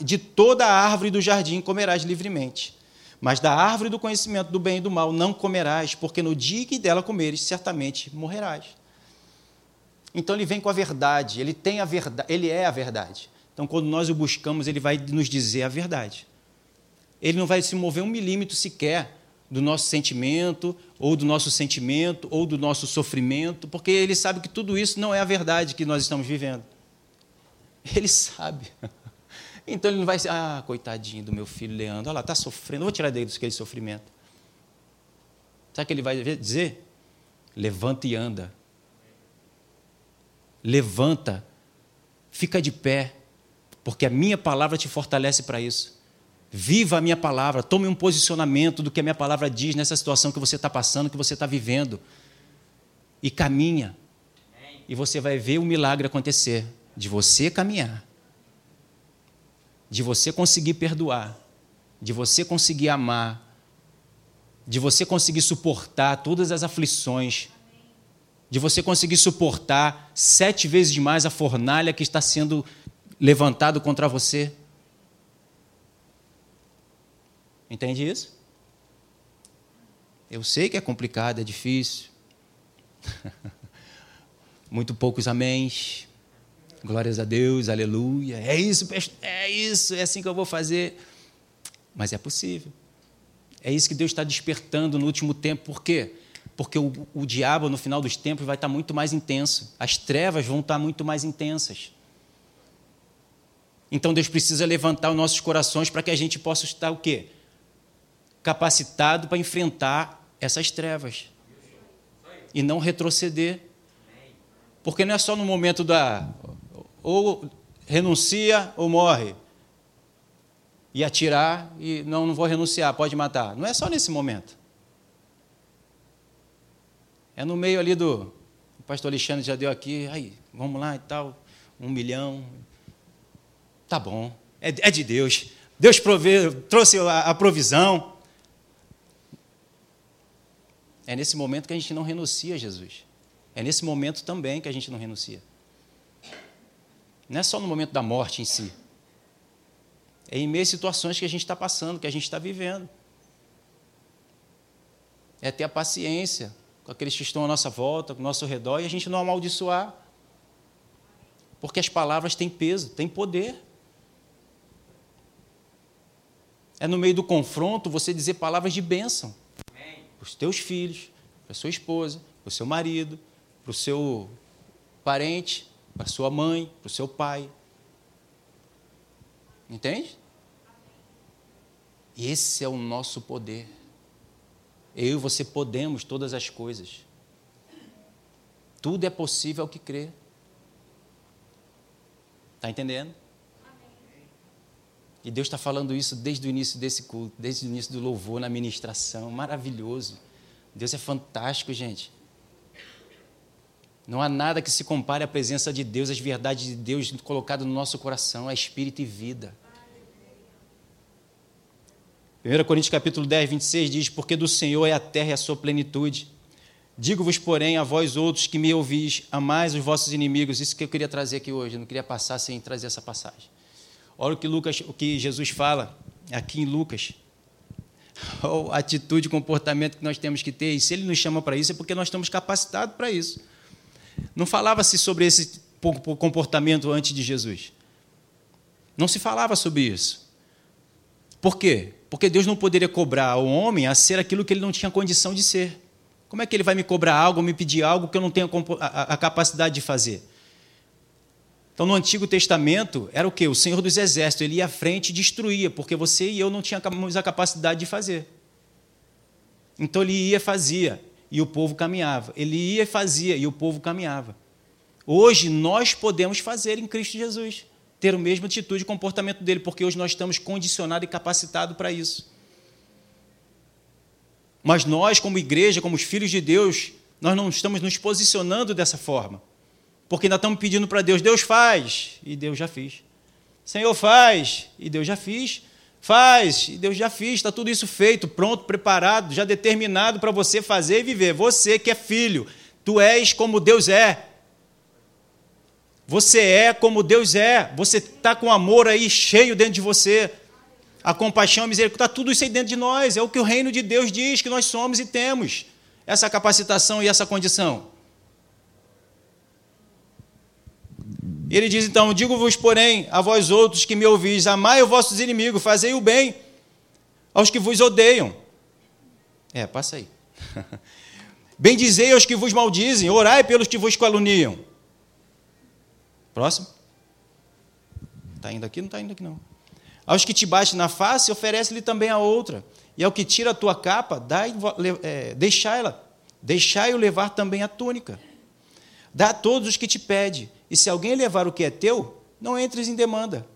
de toda a árvore do jardim comerás livremente. Mas da árvore do conhecimento do bem e do mal não comerás, porque no dia que dela comeres, certamente morrerás. Então ele vem com a verdade, ele tem a verdade, ele é a verdade. Então quando nós o buscamos, ele vai nos dizer a verdade. Ele não vai se mover um milímetro sequer do nosso sentimento, ou do nosso sentimento, ou do nosso sofrimento, porque ele sabe que tudo isso não é a verdade que nós estamos vivendo. Ele sabe. Então ele não vai ser, ah, coitadinho do meu filho Leandro, olha lá, está sofrendo, vou tirar dele daquele sofrimento. Sabe o que ele vai dizer? Levanta e anda. Levanta, fica de pé, porque a minha palavra te fortalece para isso. Viva a minha palavra, tome um posicionamento do que a minha palavra diz nessa situação que você está passando, que você está vivendo. E caminha. E você vai ver o milagre acontecer de você caminhar de você conseguir perdoar, de você conseguir amar, de você conseguir suportar todas as aflições, de você conseguir suportar sete vezes mais a fornalha que está sendo levantado contra você. Entende isso? Eu sei que é complicado, é difícil. Muito poucos améns. Glórias a Deus, aleluia. É isso, é isso, é assim que eu vou fazer. Mas é possível. É isso que Deus está despertando no último tempo. Por quê? Porque o, o diabo, no final dos tempos, vai estar muito mais intenso. As trevas vão estar muito mais intensas. Então Deus precisa levantar os nossos corações para que a gente possa estar o quê? Capacitado para enfrentar essas trevas. E não retroceder. Porque não é só no momento da ou renuncia ou morre. E atirar e não, não vou renunciar, pode matar. Não é só nesse momento. É no meio ali do. O pastor Alexandre já deu aqui, aí, vamos lá e tal, um milhão. Tá bom, é, é de Deus. Deus provê, trouxe a, a provisão. É nesse momento que a gente não renuncia a Jesus. É nesse momento também que a gente não renuncia. Não é só no momento da morte em si. É em meio a situações que a gente está passando, que a gente está vivendo. É ter a paciência com aqueles que estão à nossa volta, ao nosso redor, e a gente não amaldiçoar. Porque as palavras têm peso, têm poder. É no meio do confronto você dizer palavras de bênção para os teus filhos, para a sua esposa, para o seu marido, para o seu parente, para sua mãe, para o seu pai. Entende? Esse é o nosso poder. Eu e você podemos todas as coisas. Tudo é possível ao que crê. Está entendendo? E Deus está falando isso desde o início desse culto, desde o início do louvor na ministração. Maravilhoso. Deus é fantástico, gente. Não há nada que se compare à presença de Deus, às verdades de Deus colocadas no nosso coração, é espírito e vida. 1 Coríntios capítulo 10, 26 diz: Porque do Senhor é a terra e a sua plenitude. Digo-vos, porém, a vós outros que me ouvis, amais os vossos inimigos. Isso que eu queria trazer aqui hoje, eu não queria passar sem trazer essa passagem. Olha o que, Lucas, o que Jesus fala aqui em Lucas. A atitude comportamento que nós temos que ter. E se ele nos chama para isso, é porque nós estamos capacitados para isso. Não falava-se sobre esse comportamento antes de Jesus. Não se falava sobre isso. Por quê? Porque Deus não poderia cobrar ao homem a ser aquilo que ele não tinha condição de ser. Como é que ele vai me cobrar algo, me pedir algo que eu não tenho a capacidade de fazer? Então, no Antigo Testamento, era o quê? O Senhor dos Exércitos. Ele ia à frente e destruía, porque você e eu não tínhamos a capacidade de fazer. Então, ele ia e fazia e o povo caminhava. Ele ia e fazia e o povo caminhava. Hoje nós podemos fazer em Cristo Jesus, ter o mesmo atitude e comportamento dele, porque hoje nós estamos condicionados e capacitados para isso. Mas nós, como igreja, como os filhos de Deus, nós não estamos nos posicionando dessa forma. Porque ainda estamos pedindo para Deus, Deus faz, e Deus já fez. Senhor faz, e Deus já fez. Faz, e Deus já fez, está tudo isso feito, pronto, preparado, já determinado para você fazer e viver. Você que é filho, tu és como Deus é. Você é como Deus é. Você está com amor aí cheio dentro de você. A compaixão, a misericórdia, está tudo isso aí dentro de nós. É o que o reino de Deus diz que nós somos e temos. Essa capacitação e essa condição. Ele diz então: Digo-vos, porém, a vós outros que me ouvis, amai os vossos inimigos, fazei o bem aos que vos odeiam. É, passa aí. Bendizei aos que vos maldizem, orai pelos que vos caluniam. Próximo. Está indo aqui? Não está indo aqui, não. Aos que te bate na face, oferece-lhe também a outra. E ao que tira a tua capa, é, deixai-la, deixai-o levar também a túnica. Dá a todos os que te pede, e se alguém levar o que é teu, não entres em demanda.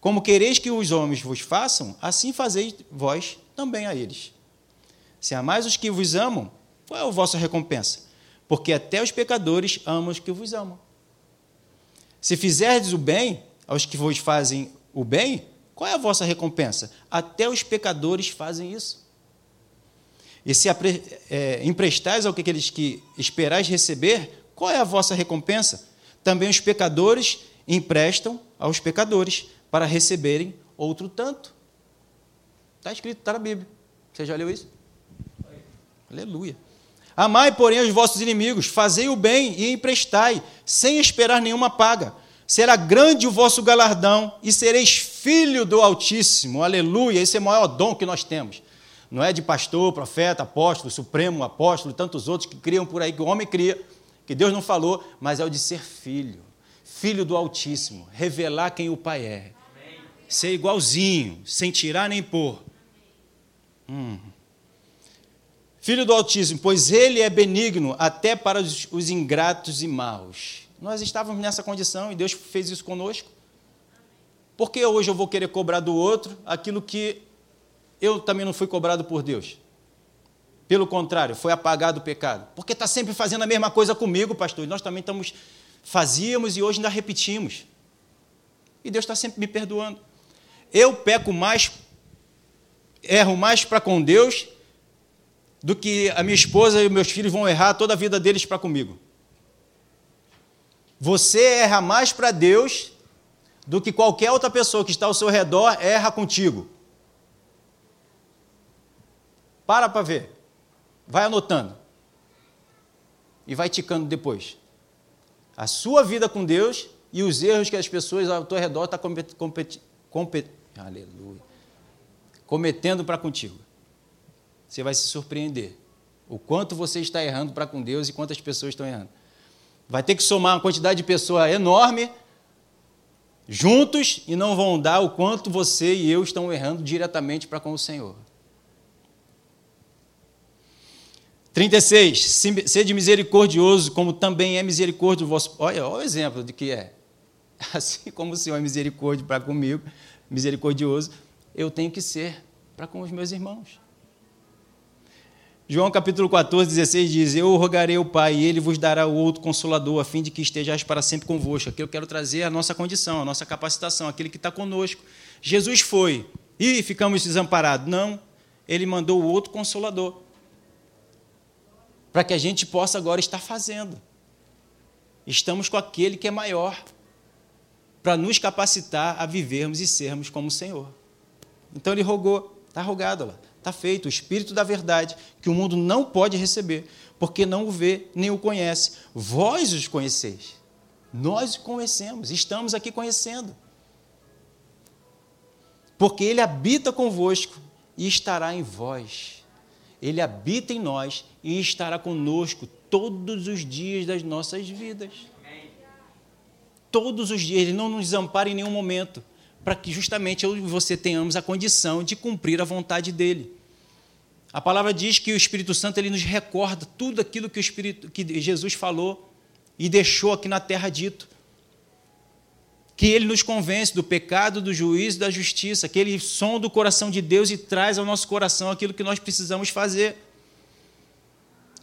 Como quereis que os homens vos façam, assim fazeis vós também a eles. Se amais os que vos amam, qual é a vossa recompensa? Porque até os pecadores amam os que vos amam. Se fizerdes o bem aos que vos fazem o bem, qual é a vossa recompensa? Até os pecadores fazem isso. E se é, emprestais ao que aqueles que esperais receber, qual é a vossa recompensa? Também os pecadores emprestam aos pecadores para receberem outro tanto. Está escrito, está na Bíblia. Você já leu isso? Aleluia. Amai, porém, os vossos inimigos, fazei o bem e emprestai, sem esperar nenhuma paga. Será grande o vosso galardão e sereis filho do Altíssimo. Aleluia. Esse é o maior dom que nós temos. Não é de pastor, profeta, apóstolo, supremo, apóstolo, tantos outros que criam por aí, que o homem cria, que Deus não falou, mas é o de ser filho. Filho do Altíssimo. Revelar quem o Pai é. Ser igualzinho, sem tirar nem pôr. Hum. Filho do Altíssimo, pois ele é benigno até para os, os ingratos e maus. Nós estávamos nessa condição e Deus fez isso conosco. Por que hoje eu vou querer cobrar do outro aquilo que eu também não fui cobrado por Deus? Pelo contrário, foi apagado o pecado. Porque está sempre fazendo a mesma coisa comigo, pastor. E nós também estamos, fazíamos e hoje ainda repetimos. E Deus está sempre me perdoando. Eu peco mais, erro mais para com Deus do que a minha esposa e meus filhos vão errar toda a vida deles para comigo. Você erra mais para Deus do que qualquer outra pessoa que está ao seu redor erra contigo. Para para ver. Vai anotando. E vai ticando depois. A sua vida com Deus e os erros que as pessoas ao teu redor estão cometendo para contigo você vai se surpreender. O quanto você está errando para com Deus e quantas pessoas estão errando. Vai ter que somar uma quantidade de pessoas enorme juntos e não vão dar o quanto você e eu estão errando diretamente para com o Senhor. 36. Sede misericordioso, como também é misericórdia o vosso. Olha, olha o exemplo de que é. Assim como o Senhor é misericórdia para comigo, misericordioso, eu tenho que ser para com os meus irmãos. João capítulo 14, 16 diz: Eu rogarei ao Pai, e ele vos dará o outro consolador, a fim de que estejais para sempre convosco. Aqui eu quero trazer a nossa condição, a nossa capacitação, aquele que está conosco. Jesus foi, e ficamos desamparados. Não, ele mandou o outro consolador, para que a gente possa agora estar fazendo. Estamos com aquele que é maior, para nos capacitar a vivermos e sermos como o Senhor. Então ele rogou, está rogado lá. Está feito, o Espírito da verdade, que o mundo não pode receber, porque não o vê nem o conhece. Vós os conheceis. Nós o conhecemos, estamos aqui conhecendo. Porque ele habita convosco e estará em vós. Ele habita em nós e estará conosco todos os dias das nossas vidas. Todos os dias, ele não nos desampara em nenhum momento para que justamente eu e você tenhamos a condição de cumprir a vontade dele. A palavra diz que o Espírito Santo ele nos recorda tudo aquilo que, o Espírito, que Jesus falou e deixou aqui na terra dito. Que ele nos convence do pecado, do juízo da justiça, que ele sonda o coração de Deus e traz ao nosso coração aquilo que nós precisamos fazer.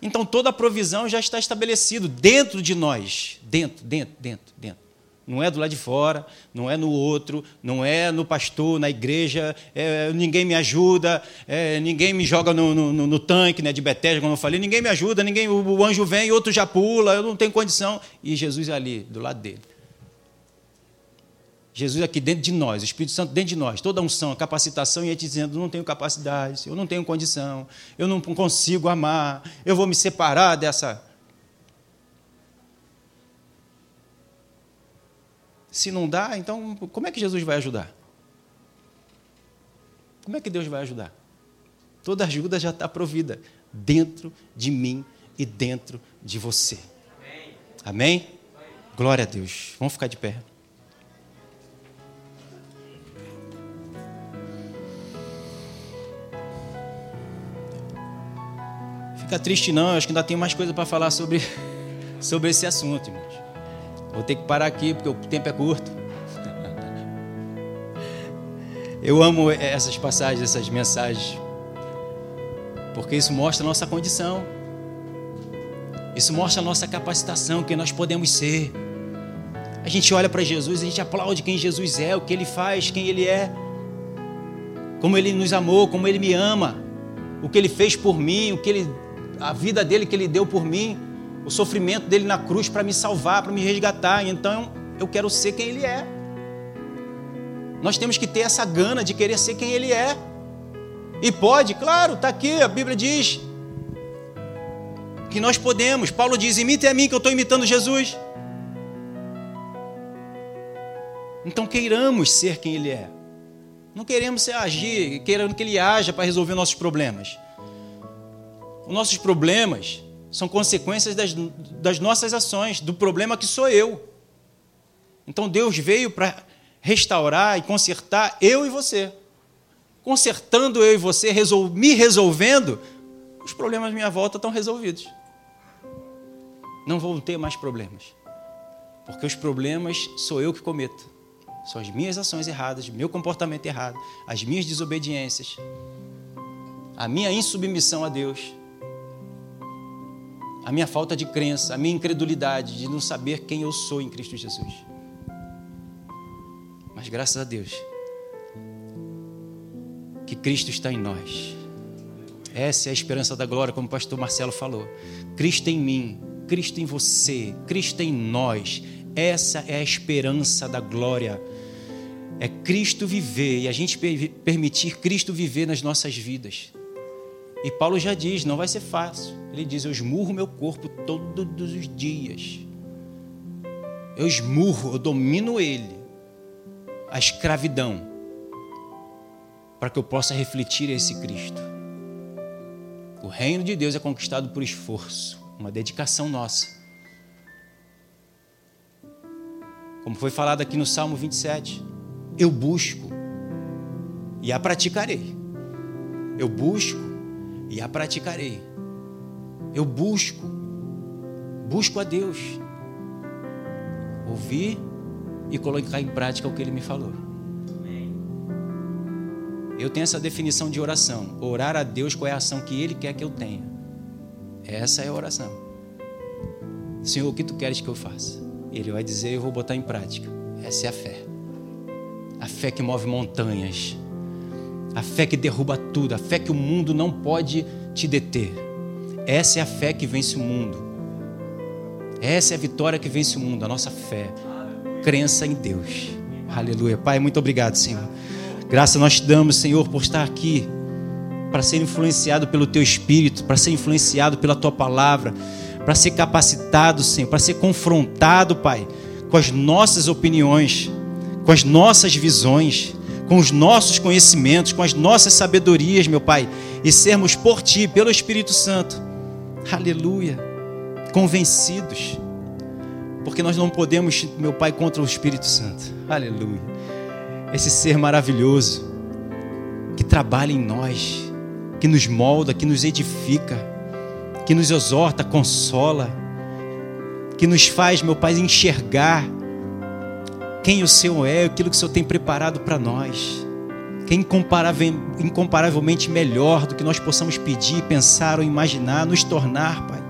Então toda a provisão já está estabelecido dentro de nós, dentro, dentro, dentro, dentro. Não é do lado de fora, não é no outro, não é no pastor, na igreja, é, ninguém me ajuda, é, ninguém me joga no, no, no, tanque né, de Betesda, como eu falei, ninguém me ajuda, ninguém, o, o anjo vem, outro já pula, eu não tenho condição. E Jesus ali, do lado dele. Jesus aqui dentro de nós, o Espírito Santo dentro de nós, toda a unção, a capacitação, e ele dizendo: não tenho capacidade, eu não tenho condição, eu não consigo amar, eu vou me separar dessa Se não dá, então como é que Jesus vai ajudar? Como é que Deus vai ajudar? Toda ajuda já está provida dentro de mim e dentro de você. Amém? Amém? Glória a Deus. Vamos ficar de pé. Fica triste não, eu acho que ainda tem mais coisa para falar sobre, sobre esse assunto, irmãos. Vou ter que parar aqui porque o tempo é curto. Eu amo essas passagens, essas mensagens, porque isso mostra a nossa condição. Isso mostra a nossa capacitação, quem nós podemos ser. A gente olha para Jesus, a gente aplaude quem Jesus é, o que ele faz, quem ele é, como ele nos amou, como ele me ama, o que ele fez por mim, o que ele, a vida dele que ele deu por mim, o sofrimento dele na cruz para me salvar, para me resgatar. Então eu quero ser quem ele é. Nós temos que ter essa gana de querer ser quem ele é. E pode, claro, está aqui, a Bíblia diz que nós podemos. Paulo diz: imite a mim que eu estou imitando Jesus. Então queiramos ser quem Ele é. Não queremos agir, querendo que Ele haja para resolver nossos problemas. Os nossos problemas são consequências das, das nossas ações, do problema que sou eu. Então Deus veio para restaurar e consertar eu e você. Consertando eu e você, resol me resolvendo, os problemas à minha volta estão resolvidos. Não vou ter mais problemas. Porque os problemas sou eu que cometo. São as minhas ações erradas, meu comportamento errado, as minhas desobediências, a minha insubmissão a Deus, a minha falta de crença, a minha incredulidade de não saber quem eu sou em Cristo Jesus. Mas graças a Deus, que Cristo está em nós. Essa é a esperança da glória, como o pastor Marcelo falou. Cristo em mim, Cristo em você, Cristo em nós. Essa é a esperança da glória é Cristo viver e a gente permitir Cristo viver nas nossas vidas. E Paulo já diz: não vai ser fácil. Ele diz: eu esmurro meu corpo todos os dias. Eu esmurro, eu domino ele, a escravidão, para que eu possa refletir esse Cristo. O reino de Deus é conquistado por esforço, uma dedicação nossa. Como foi falado aqui no Salmo 27 eu busco e a praticarei. Eu busco e a praticarei. Eu busco, busco a Deus. Ouvir e colocar em prática o que Ele me falou. Eu tenho essa definição de oração: orar a Deus qual é a ação que Ele quer que eu tenha. Essa é a oração. Senhor, o que tu queres que eu faça? Ele vai dizer, eu vou botar em prática. Essa é a fé. A fé que move montanhas. A fé que derruba tudo. A fé que o mundo não pode te deter. Essa é a fé que vence o mundo. Essa é a vitória que vence o mundo. A nossa fé. Crença em Deus. Aleluia. Pai, muito obrigado, Senhor. Graça nós te damos, Senhor, por estar aqui. Para ser influenciado pelo teu espírito. Para ser influenciado pela tua palavra. Para ser capacitado, Senhor. Para ser confrontado, Pai, com as nossas opiniões com as nossas visões, com os nossos conhecimentos, com as nossas sabedorias, meu Pai, e sermos por Ti, pelo Espírito Santo, aleluia, convencidos, porque nós não podemos, meu Pai, contra o Espírito Santo, aleluia, esse ser maravilhoso, que trabalha em nós, que nos molda, que nos edifica, que nos exorta, consola, que nos faz, meu Pai, enxergar quem o Senhor é, aquilo que o Senhor tem preparado para nós. Que é incomparavelmente melhor do que nós possamos pedir, pensar ou imaginar, nos tornar, Pai.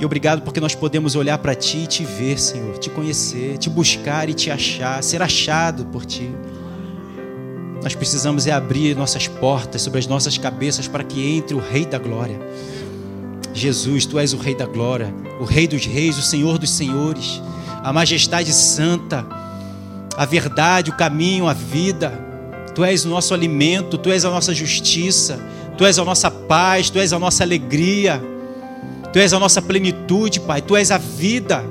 E obrigado porque nós podemos olhar para Ti e te ver, Senhor, te conhecer, te buscar e te achar, ser achado por Ti. Nós precisamos é abrir nossas portas sobre as nossas cabeças para que entre o Rei da Glória. Jesus, Tu és o Rei da Glória, o Rei dos Reis, o Senhor dos Senhores a majestade santa, a verdade, o caminho, a vida. Tu és o nosso alimento, tu és a nossa justiça, tu és a nossa paz, tu és a nossa alegria, tu és a nossa plenitude, Pai, tu és a vida.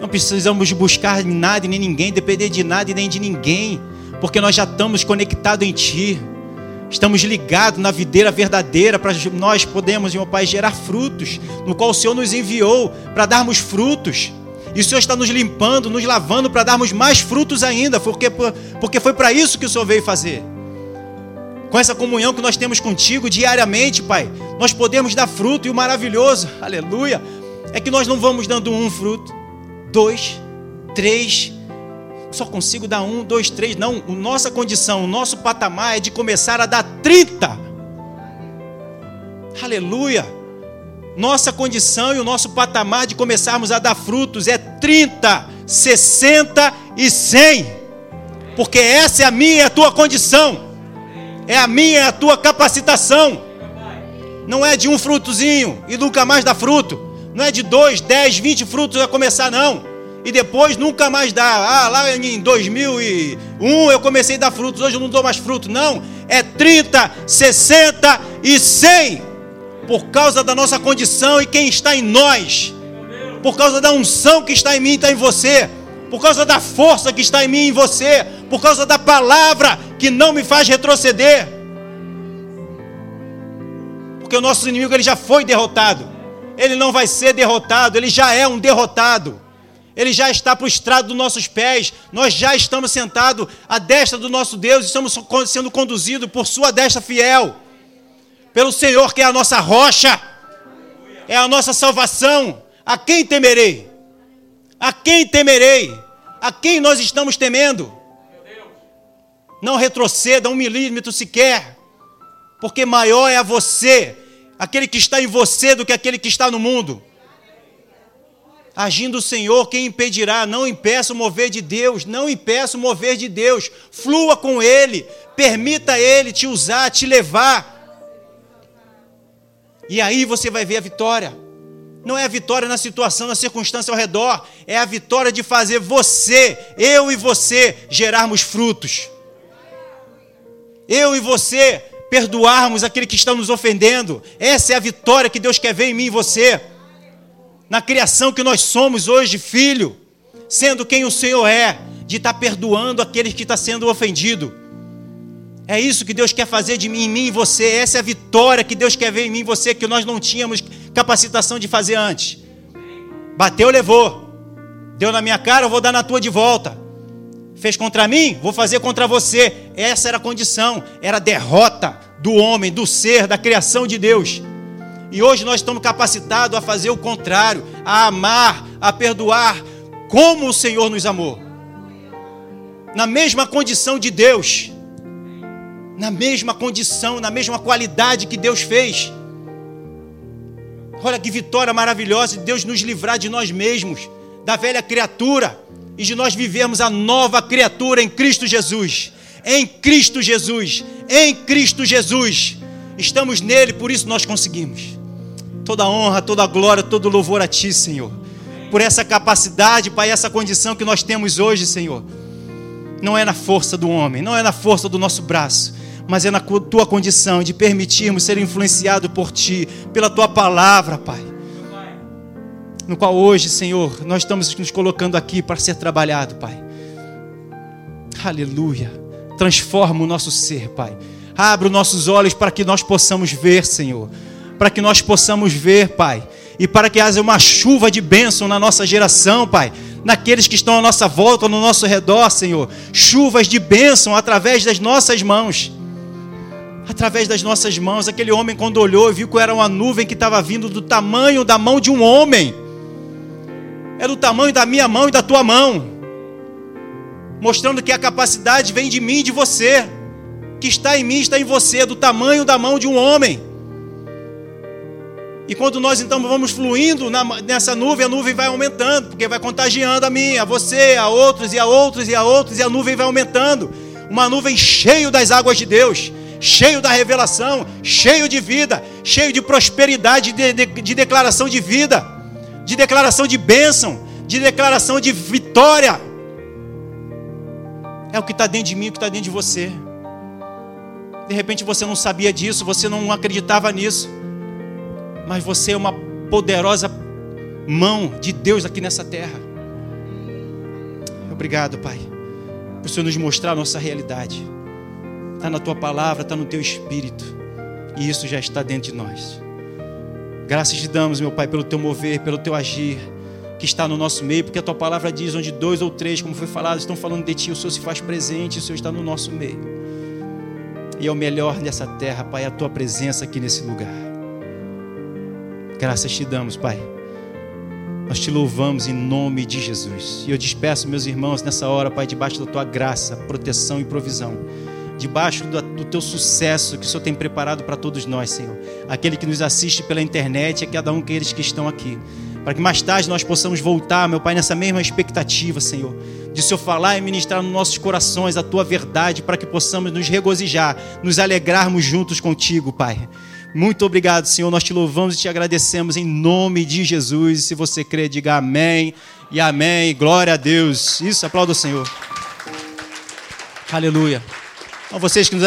Não precisamos buscar nada e nem ninguém, depender de nada e nem de ninguém, porque nós já estamos conectados em Ti. Estamos ligados na videira verdadeira para nós podemos, meu Pai, gerar frutos, no qual o Senhor nos enviou para darmos frutos. E o Senhor está nos limpando, nos lavando para darmos mais frutos ainda, porque, porque foi para isso que o Senhor veio fazer. Com essa comunhão que nós temos contigo diariamente, Pai, nós podemos dar fruto e o maravilhoso, aleluia, é que nós não vamos dando um fruto, dois, três, só consigo dar um, dois, três. Não, a nossa condição, o nosso patamar é de começar a dar 30. Aleluia. Nossa condição e o nosso patamar de começarmos a dar frutos é 30, 60 e 100. Porque essa é a minha e a tua condição. É a minha e a tua capacitação. Não é de um frutozinho e nunca mais dá fruto. Não é de dois, dez, vinte frutos a começar, não e depois nunca mais dá. Ah, lá em 2001 eu comecei a dar frutos, hoje eu não dou mais fruto. Não, é 30, 60 e 100. Por causa da nossa condição e quem está em nós. Por causa da unção que está em mim e está em você. Por causa da força que está em mim e em você. Por causa da palavra que não me faz retroceder. Porque o nosso inimigo ele já foi derrotado. Ele não vai ser derrotado, ele já é um derrotado. Ele já está prostrado dos nossos pés, nós já estamos sentados à destra do nosso Deus, estamos sendo conduzidos por Sua destra fiel, pelo Senhor que é a nossa rocha, é a nossa salvação. A quem temerei? A quem temerei? A quem nós estamos temendo? Não retroceda um milímetro sequer, porque maior é a você, aquele que está em você, do que aquele que está no mundo. Agindo o Senhor, quem impedirá? Não impeça o mover de Deus, não impeça o mover de Deus. Flua com Ele, permita Ele te usar, te levar. E aí você vai ver a vitória. Não é a vitória na situação, na circunstância ao redor, é a vitória de fazer você, eu e você, gerarmos frutos. Eu e você perdoarmos aquele que está nos ofendendo. Essa é a vitória que Deus quer ver em mim e você na criação que nós somos hoje, filho, sendo quem o Senhor é, de estar perdoando aqueles que estão sendo ofendido. É isso que Deus quer fazer de mim, em mim e você. Essa é a vitória que Deus quer ver em mim e você, que nós não tínhamos capacitação de fazer antes. Bateu, levou. Deu na minha cara, eu vou dar na tua de volta. Fez contra mim, vou fazer contra você. Essa era a condição, era a derrota do homem, do ser, da criação de Deus. E hoje nós estamos capacitados a fazer o contrário, a amar, a perdoar, como o Senhor nos amou. Na mesma condição de Deus, na mesma condição, na mesma qualidade que Deus fez. Olha que vitória maravilhosa de Deus nos livrar de nós mesmos, da velha criatura, e de nós vivermos a nova criatura em Cristo Jesus. Em Cristo Jesus, em Cristo Jesus. Estamos nele, por isso nós conseguimos. Toda honra, toda glória, todo louvor a Ti, Senhor. Por essa capacidade, Pai, essa condição que nós temos hoje, Senhor. Não é na força do homem, não é na força do nosso braço, mas é na Tua condição de permitirmos ser influenciados por Ti, pela Tua palavra, Pai. No qual hoje, Senhor, nós estamos nos colocando aqui para ser trabalhado, Pai. Aleluia. Transforma o nosso ser, Pai. Abra os nossos olhos para que nós possamos ver, Senhor para que nós possamos ver, Pai, e para que haja uma chuva de bênção na nossa geração, Pai, naqueles que estão à nossa volta, no nosso redor, Senhor, chuvas de bênção através das nossas mãos. Através das nossas mãos, aquele homem, quando olhou, viu que era uma nuvem que estava vindo do tamanho da mão de um homem, era do tamanho da minha mão e da tua mão, mostrando que a capacidade vem de mim e de você, que está em mim, está em você, do tamanho da mão de um homem. E quando nós então vamos fluindo nessa nuvem, a nuvem vai aumentando, porque vai contagiando a mim, a você, a outros e a outros e a outros, e a nuvem vai aumentando. Uma nuvem cheio das águas de Deus, cheio da revelação, cheio de vida, cheio de prosperidade, de, de, de declaração de vida, de declaração de bênção, de declaração de vitória. É o que está dentro de mim, o que está dentro de você. De repente você não sabia disso, você não acreditava nisso mas você é uma poderosa mão de Deus aqui nessa terra. Obrigado, Pai, por Senhor nos mostrar a nossa realidade. Está na tua palavra, está no teu espírito, e isso já está dentro de nós. Graças te damos, meu Pai, pelo teu mover, pelo teu agir, que está no nosso meio, porque a tua palavra diz: onde dois ou três, como foi falado, estão falando de ti, o Senhor se faz presente, o Senhor está no nosso meio. E é o melhor dessa terra, Pai, a tua presença aqui nesse lugar. Graças te damos, Pai. Nós te louvamos em nome de Jesus. E eu despeço meus irmãos nessa hora, Pai, debaixo da tua graça, proteção e provisão. Debaixo do teu sucesso que o Senhor tem preparado para todos nós, Senhor. Aquele que nos assiste pela internet e cada um daqueles que estão aqui. Para que mais tarde nós possamos voltar, meu Pai, nessa mesma expectativa, Senhor. De o Senhor falar e ministrar nos nossos corações a tua verdade, para que possamos nos regozijar, nos alegrarmos juntos contigo, Pai. Muito obrigado, Senhor. Nós te louvamos e te agradecemos em nome de Jesus. E se você crê, diga amém e amém. Glória a Deus. Isso, aplauda o Senhor. Aleluia. Então, vocês que nos